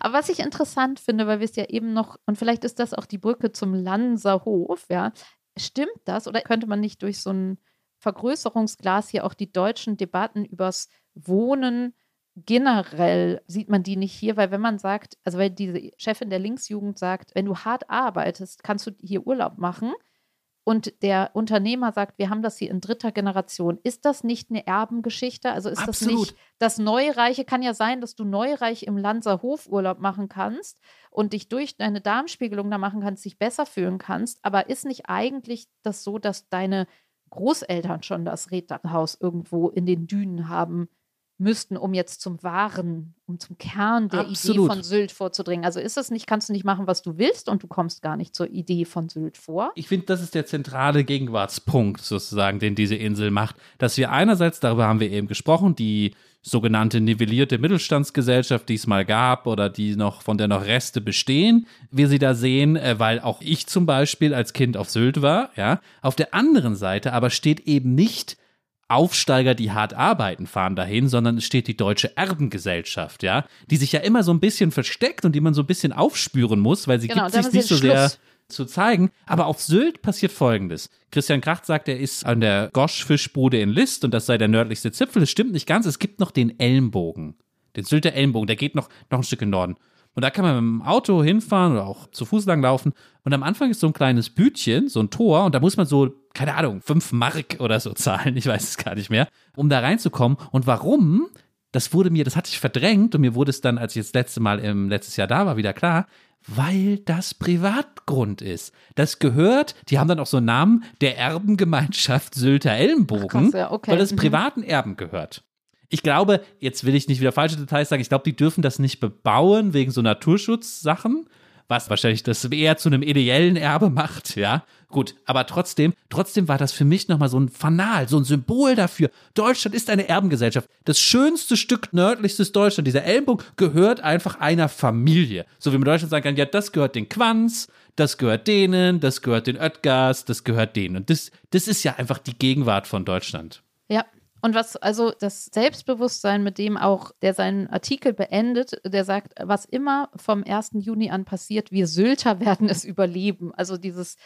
aber was ich interessant finde, weil wir es ja eben noch, und vielleicht ist das auch die Brücke zum Lanserhof, ja, stimmt das oder könnte man nicht durch so ein Vergrößerungsglas hier auch die deutschen Debatten übers Wohnen generell sieht man die nicht hier, weil wenn man sagt, also weil diese Chefin der Linksjugend sagt, wenn du hart arbeitest, kannst du hier Urlaub machen und der Unternehmer sagt, wir haben das hier in dritter Generation. Ist das nicht eine Erbengeschichte? Also ist Absolut. das nicht das Neureiche? Kann ja sein, dass du Neureich im Lanzer Hofurlaub machen kannst und dich durch deine Darmspiegelung da machen kannst, dich besser fühlen kannst. Aber ist nicht eigentlich das so, dass deine Großeltern schon das Räderhaus irgendwo in den Dünen haben müssten, um jetzt zum wahren, um zum Kern der Absolut. Idee von Sylt vorzudringen. Also ist es nicht, kannst du nicht machen, was du willst und du kommst gar nicht zur Idee von Sylt vor. Ich finde, das ist der zentrale Gegenwartspunkt sozusagen, den diese Insel macht, dass wir einerseits, darüber haben wir eben gesprochen, die sogenannte nivellierte Mittelstandsgesellschaft, die es mal gab oder die noch, von der noch Reste bestehen, wir sie da sehen, äh, weil auch ich zum Beispiel als Kind auf Sylt war, ja. Auf der anderen Seite aber steht eben nicht Aufsteiger, die hart arbeiten, fahren dahin, sondern es steht die deutsche Erbengesellschaft, ja, die sich ja immer so ein bisschen versteckt und die man so ein bisschen aufspüren muss, weil sie genau, gibt sich nicht so Schluss. sehr zu zeigen. Aber auf Sylt passiert Folgendes. Christian Kracht sagt, er ist an der Gosch-Fischbude in List und das sei der nördlichste Zipfel. Das stimmt nicht ganz. Es gibt noch den Elmbogen. Den Sylter Elmbogen, der geht noch, noch ein Stück in Norden. Und da kann man mit dem Auto hinfahren oder auch zu Fuß langlaufen. Und am Anfang ist so ein kleines Bütchen, so ein Tor, und da muss man so, keine Ahnung, fünf Mark oder so zahlen, ich weiß es gar nicht mehr, um da reinzukommen. Und warum? Das wurde mir, das hatte ich verdrängt und mir wurde es dann, als ich das letzte Mal im letztes Jahr da war, wieder klar, weil das Privatgrund ist. Das gehört, die haben dann auch so einen Namen, der Erbengemeinschaft Sylter Ellenbogen, Ach, krass, ja, okay. weil das mhm. privaten Erben gehört. Ich glaube, jetzt will ich nicht wieder falsche Details sagen, ich glaube, die dürfen das nicht bebauen wegen so Naturschutzsachen, was wahrscheinlich das eher zu einem ideellen Erbe macht, ja. Gut, aber trotzdem, trotzdem war das für mich nochmal so ein Fanal, so ein Symbol dafür. Deutschland ist eine Erbengesellschaft. Das schönste Stück nördlichstes Deutschland, dieser Ellenbogen, gehört einfach einer Familie. So wie man in Deutschland sagen kann, ja, das gehört den Quanz, das gehört denen, das gehört den Oetgers, das gehört denen. Und das, das ist ja einfach die Gegenwart von Deutschland. Ja, und was, also das Selbstbewusstsein, mit dem auch der seinen Artikel beendet, der sagt, was immer vom 1. Juni an passiert, wir Sylter *laughs* werden es überleben. Also dieses,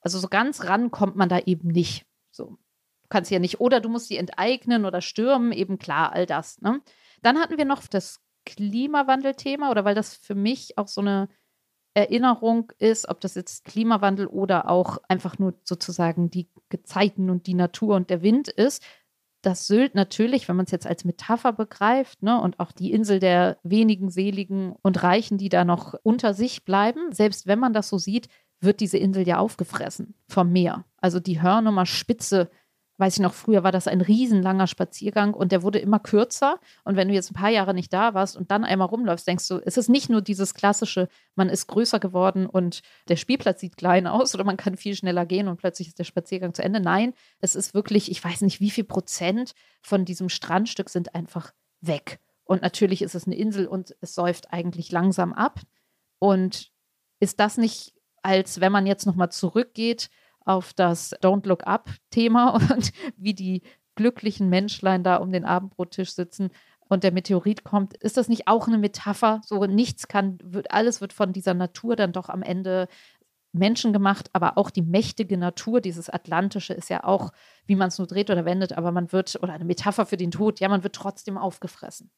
also so ganz ran kommt man da eben nicht. So. Du kannst ja nicht, oder du musst sie enteignen oder stürmen, eben klar, all das. Ne? Dann hatten wir noch das Klimawandelthema, oder weil das für mich auch so eine Erinnerung ist, ob das jetzt Klimawandel oder auch einfach nur sozusagen die Gezeiten und die Natur und der Wind ist, dass Sylt natürlich, wenn man es jetzt als Metapher begreift, ne, und auch die Insel der wenigen Seligen und Reichen, die da noch unter sich bleiben, selbst wenn man das so sieht, wird diese Insel ja aufgefressen vom Meer. Also die Hörnummer Spitze weiß ich noch, früher war das ein riesenlanger Spaziergang und der wurde immer kürzer. Und wenn du jetzt ein paar Jahre nicht da warst und dann einmal rumläufst, denkst du, es ist nicht nur dieses klassische, man ist größer geworden und der Spielplatz sieht klein aus oder man kann viel schneller gehen und plötzlich ist der Spaziergang zu Ende. Nein, es ist wirklich, ich weiß nicht, wie viel Prozent von diesem Strandstück sind einfach weg. Und natürlich ist es eine Insel und es säuft eigentlich langsam ab. Und ist das nicht, als wenn man jetzt nochmal zurückgeht, auf das Don't Look Up-Thema *laughs* und wie die glücklichen Menschlein da um den Abendbrottisch sitzen und der Meteorit kommt. Ist das nicht auch eine Metapher? So nichts kann, wird, alles wird von dieser Natur dann doch am Ende Menschen gemacht, aber auch die mächtige Natur, dieses Atlantische ist ja auch, wie man es nur dreht oder wendet, aber man wird, oder eine Metapher für den Tod, ja, man wird trotzdem aufgefressen.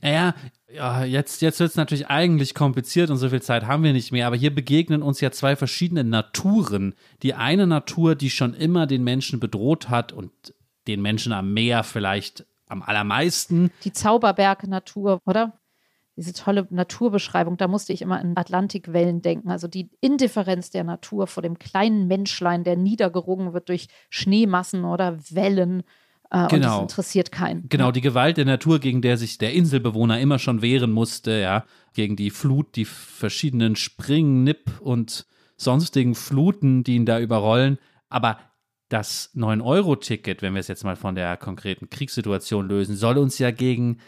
Naja, ja, jetzt, jetzt wird es natürlich eigentlich kompliziert und so viel Zeit haben wir nicht mehr, aber hier begegnen uns ja zwei verschiedene Naturen. Die eine Natur, die schon immer den Menschen bedroht hat und den Menschen am Meer vielleicht am allermeisten. Die Zauberberg-Natur, oder? Diese tolle Naturbeschreibung, da musste ich immer an Atlantikwellen denken. Also die Indifferenz der Natur vor dem kleinen Menschlein, der niedergerungen wird durch Schneemassen oder Wellen äh, genau. Und das interessiert keinen. Genau, die Gewalt der Natur, gegen der sich der Inselbewohner immer schon wehren musste, ja, gegen die Flut, die verschiedenen Springen, Nipp und sonstigen Fluten, die ihn da überrollen. Aber das 9-Euro-Ticket, wenn wir es jetzt mal von der konkreten Kriegssituation lösen, soll uns ja gegen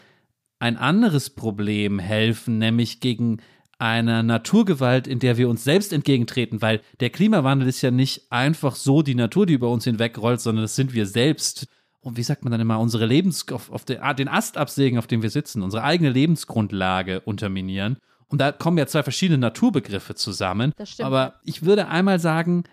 ein anderes Problem helfen, nämlich gegen eine Naturgewalt, in der wir uns selbst entgegentreten, weil der Klimawandel ist ja nicht einfach so die Natur, die über uns hinwegrollt, sondern das sind wir selbst und wie sagt man dann immer, unsere Lebens, auf, auf den, ah, den Ast absägen, auf dem wir sitzen, unsere eigene Lebensgrundlage unterminieren. Und da kommen ja zwei verschiedene Naturbegriffe zusammen. Das stimmt. Aber ich würde einmal sagen,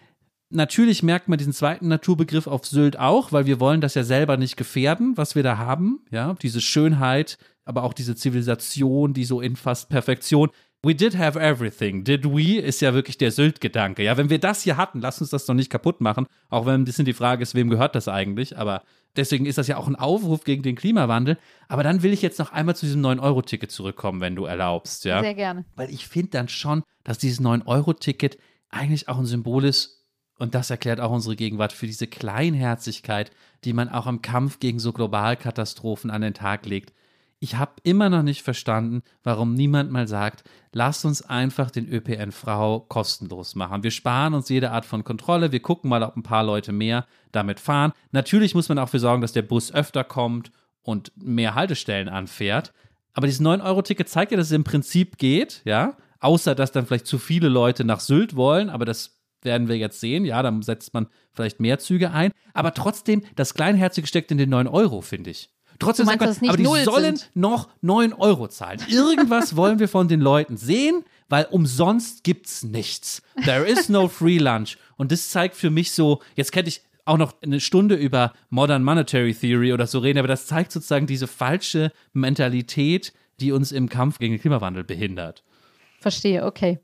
natürlich merkt man diesen zweiten Naturbegriff auf Sylt auch, weil wir wollen das ja selber nicht gefährden, was wir da haben. Ja, diese Schönheit, aber auch diese Zivilisation, die so in fast Perfektion. We did have everything. Did we? Ist ja wirklich der Sylt-Gedanke. Ja, wenn wir das hier hatten, lass uns das doch nicht kaputt machen. Auch wenn ein bisschen die Frage ist, wem gehört das eigentlich? Aber deswegen ist das ja auch ein Aufruf gegen den Klimawandel. Aber dann will ich jetzt noch einmal zu diesem 9-Euro-Ticket zurückkommen, wenn du erlaubst. Ja? Sehr gerne. Weil ich finde dann schon, dass dieses 9-Euro-Ticket eigentlich auch ein Symbol ist, und das erklärt auch unsere Gegenwart für diese Kleinherzigkeit, die man auch im Kampf gegen so Globalkatastrophen an den Tag legt. Ich habe immer noch nicht verstanden, warum niemand mal sagt, lasst uns einfach den ÖPNV kostenlos machen. Wir sparen uns jede Art von Kontrolle, wir gucken mal, ob ein paar Leute mehr damit fahren. Natürlich muss man auch für sorgen, dass der Bus öfter kommt und mehr Haltestellen anfährt. Aber dieses 9-Euro-Ticket zeigt ja, dass es im Prinzip geht, ja. Außer, dass dann vielleicht zu viele Leute nach Sylt wollen, aber das werden wir jetzt sehen. Ja, dann setzt man vielleicht mehr Züge ein. Aber trotzdem, das Kleinherzige steckt in den 9 Euro, finde ich. Trotzdem meinst, sagt man, aber die sollen sind. noch 9 Euro zahlen. Irgendwas wollen wir von den Leuten sehen, weil umsonst gibt's nichts. There is no free lunch. Und das zeigt für mich so, jetzt könnte ich auch noch eine Stunde über Modern Monetary Theory oder so reden, aber das zeigt sozusagen diese falsche Mentalität, die uns im Kampf gegen den Klimawandel behindert. Verstehe, okay.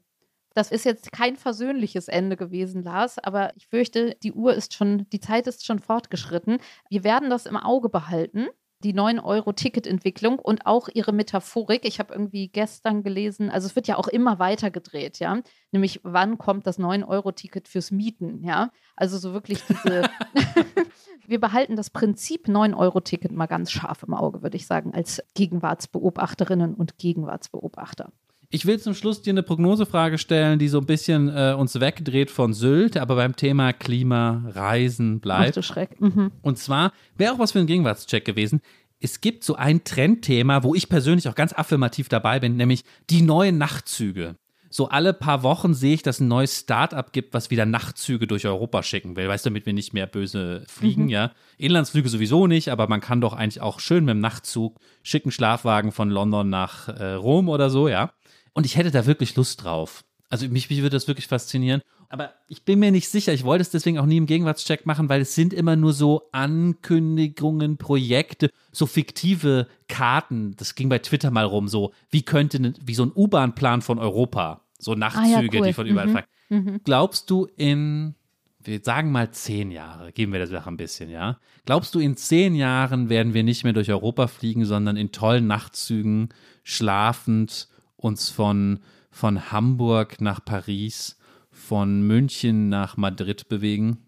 Das ist jetzt kein versöhnliches Ende gewesen, Lars, aber ich fürchte, die Uhr ist schon, die Zeit ist schon fortgeschritten. Wir werden das im Auge behalten die 9-Euro-Ticket-Entwicklung und auch ihre Metaphorik. Ich habe irgendwie gestern gelesen, also es wird ja auch immer weiter gedreht, ja. Nämlich, wann kommt das 9-Euro-Ticket fürs Mieten, ja? Also so wirklich diese. *laughs* *laughs* Wir behalten das Prinzip 9-Euro-Ticket mal ganz scharf im Auge, würde ich sagen, als Gegenwartsbeobachterinnen und Gegenwartsbeobachter. Ich will zum Schluss dir eine Prognosefrage stellen, die so ein bisschen äh, uns wegdreht von Sylt, aber beim Thema Klima, Reisen bleibt. Ach du Schreck. Mhm. Und zwar wäre auch was für ein Gegenwartscheck gewesen. Es gibt so ein Trendthema, wo ich persönlich auch ganz affirmativ dabei bin, nämlich die neuen Nachtzüge. So alle paar Wochen sehe ich, dass ein neues Startup gibt, was wieder Nachtzüge durch Europa schicken will. Weißt du, damit wir nicht mehr böse fliegen, mhm. ja. Inlandsflüge sowieso nicht, aber man kann doch eigentlich auch schön mit dem Nachtzug schicken Schlafwagen von London nach äh, Rom oder so, ja. Und ich hätte da wirklich Lust drauf. Also mich, mich würde das wirklich faszinieren. Aber ich bin mir nicht sicher. Ich wollte es deswegen auch nie im Gegenwartscheck machen, weil es sind immer nur so Ankündigungen, Projekte, so fiktive Karten. Das ging bei Twitter mal rum. So, wie könnte, ne, wie so ein U-Bahn-Plan von Europa. So Nachtzüge, ah, ja, cool. die von überall mhm. fahren. Mhm. Glaubst du in, wir sagen mal zehn Jahre, geben wir das Sache ein bisschen, ja? Glaubst du, in zehn Jahren werden wir nicht mehr durch Europa fliegen, sondern in tollen Nachtzügen, schlafend, uns von, von Hamburg nach Paris, von München nach Madrid bewegen?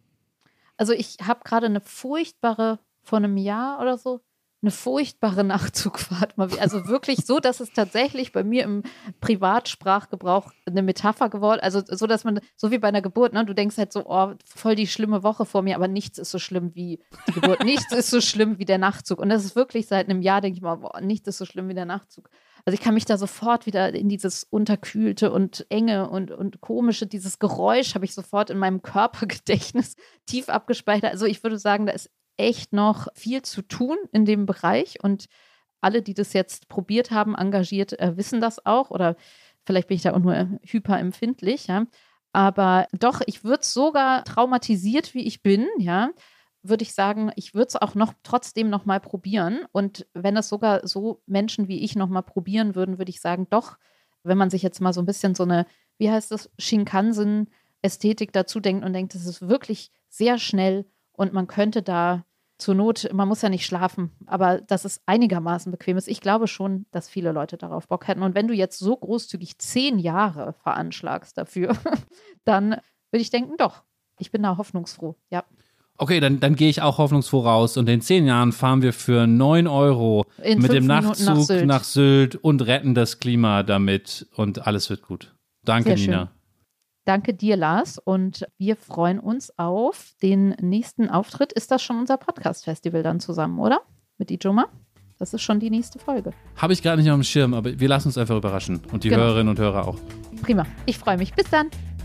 Also ich habe gerade eine furchtbare, vor einem Jahr oder so, eine furchtbare *laughs* Nachtzugfahrt. Also wirklich so, dass es tatsächlich bei mir im Privatsprachgebrauch eine Metapher geworden, also so, dass man, so wie bei einer Geburt, ne, du denkst halt so, oh, voll die schlimme Woche vor mir, aber nichts ist so schlimm wie die Geburt, *laughs* nichts ist so schlimm wie der Nachtzug. Und das ist wirklich seit einem Jahr, denke ich mal, boah, nichts ist so schlimm wie der Nachtzug. Also ich kann mich da sofort wieder in dieses unterkühlte und enge und, und komische, dieses Geräusch habe ich sofort in meinem Körpergedächtnis *laughs* tief abgespeichert. Also ich würde sagen, da ist echt noch viel zu tun in dem Bereich und alle, die das jetzt probiert haben, engagiert, äh, wissen das auch oder vielleicht bin ich da auch nur hyperempfindlich, ja. Aber doch, ich würde sogar traumatisiert, wie ich bin, ja, würde ich sagen, ich würde es auch noch trotzdem noch mal probieren. Und wenn es sogar so Menschen wie ich noch mal probieren würden, würde ich sagen, doch, wenn man sich jetzt mal so ein bisschen so eine, wie heißt das, Shinkansen-Ästhetik dazu denkt und denkt, das ist wirklich sehr schnell und man könnte da zur Not, man muss ja nicht schlafen, aber dass es einigermaßen bequem ist. Ich glaube schon, dass viele Leute darauf Bock hätten. Und wenn du jetzt so großzügig zehn Jahre veranschlagst dafür, *laughs* dann würde ich denken, doch, ich bin da hoffnungsfroh, ja. Okay, dann, dann gehe ich auch hoffnungsfroh raus und in zehn Jahren fahren wir für 9 Euro In mit dem Nachtzug nach nach Sylt. Sylt. und retten das Klima damit und alles wird gut. Danke, Sehr schön. Nina. Danke dir, Lars. Und wir freuen uns auf den nächsten Auftritt. Ist das schon unser Podcast-Festival dann zusammen, oder? Mit Ijoma? Das ist schon die nächste Folge. Habe ich gerade nicht auf dem Schirm, aber wir lassen uns einfach überraschen. Und die Genau. Hörerinnen und Hörer auch. Prima. Ich freue mich. Bis dann.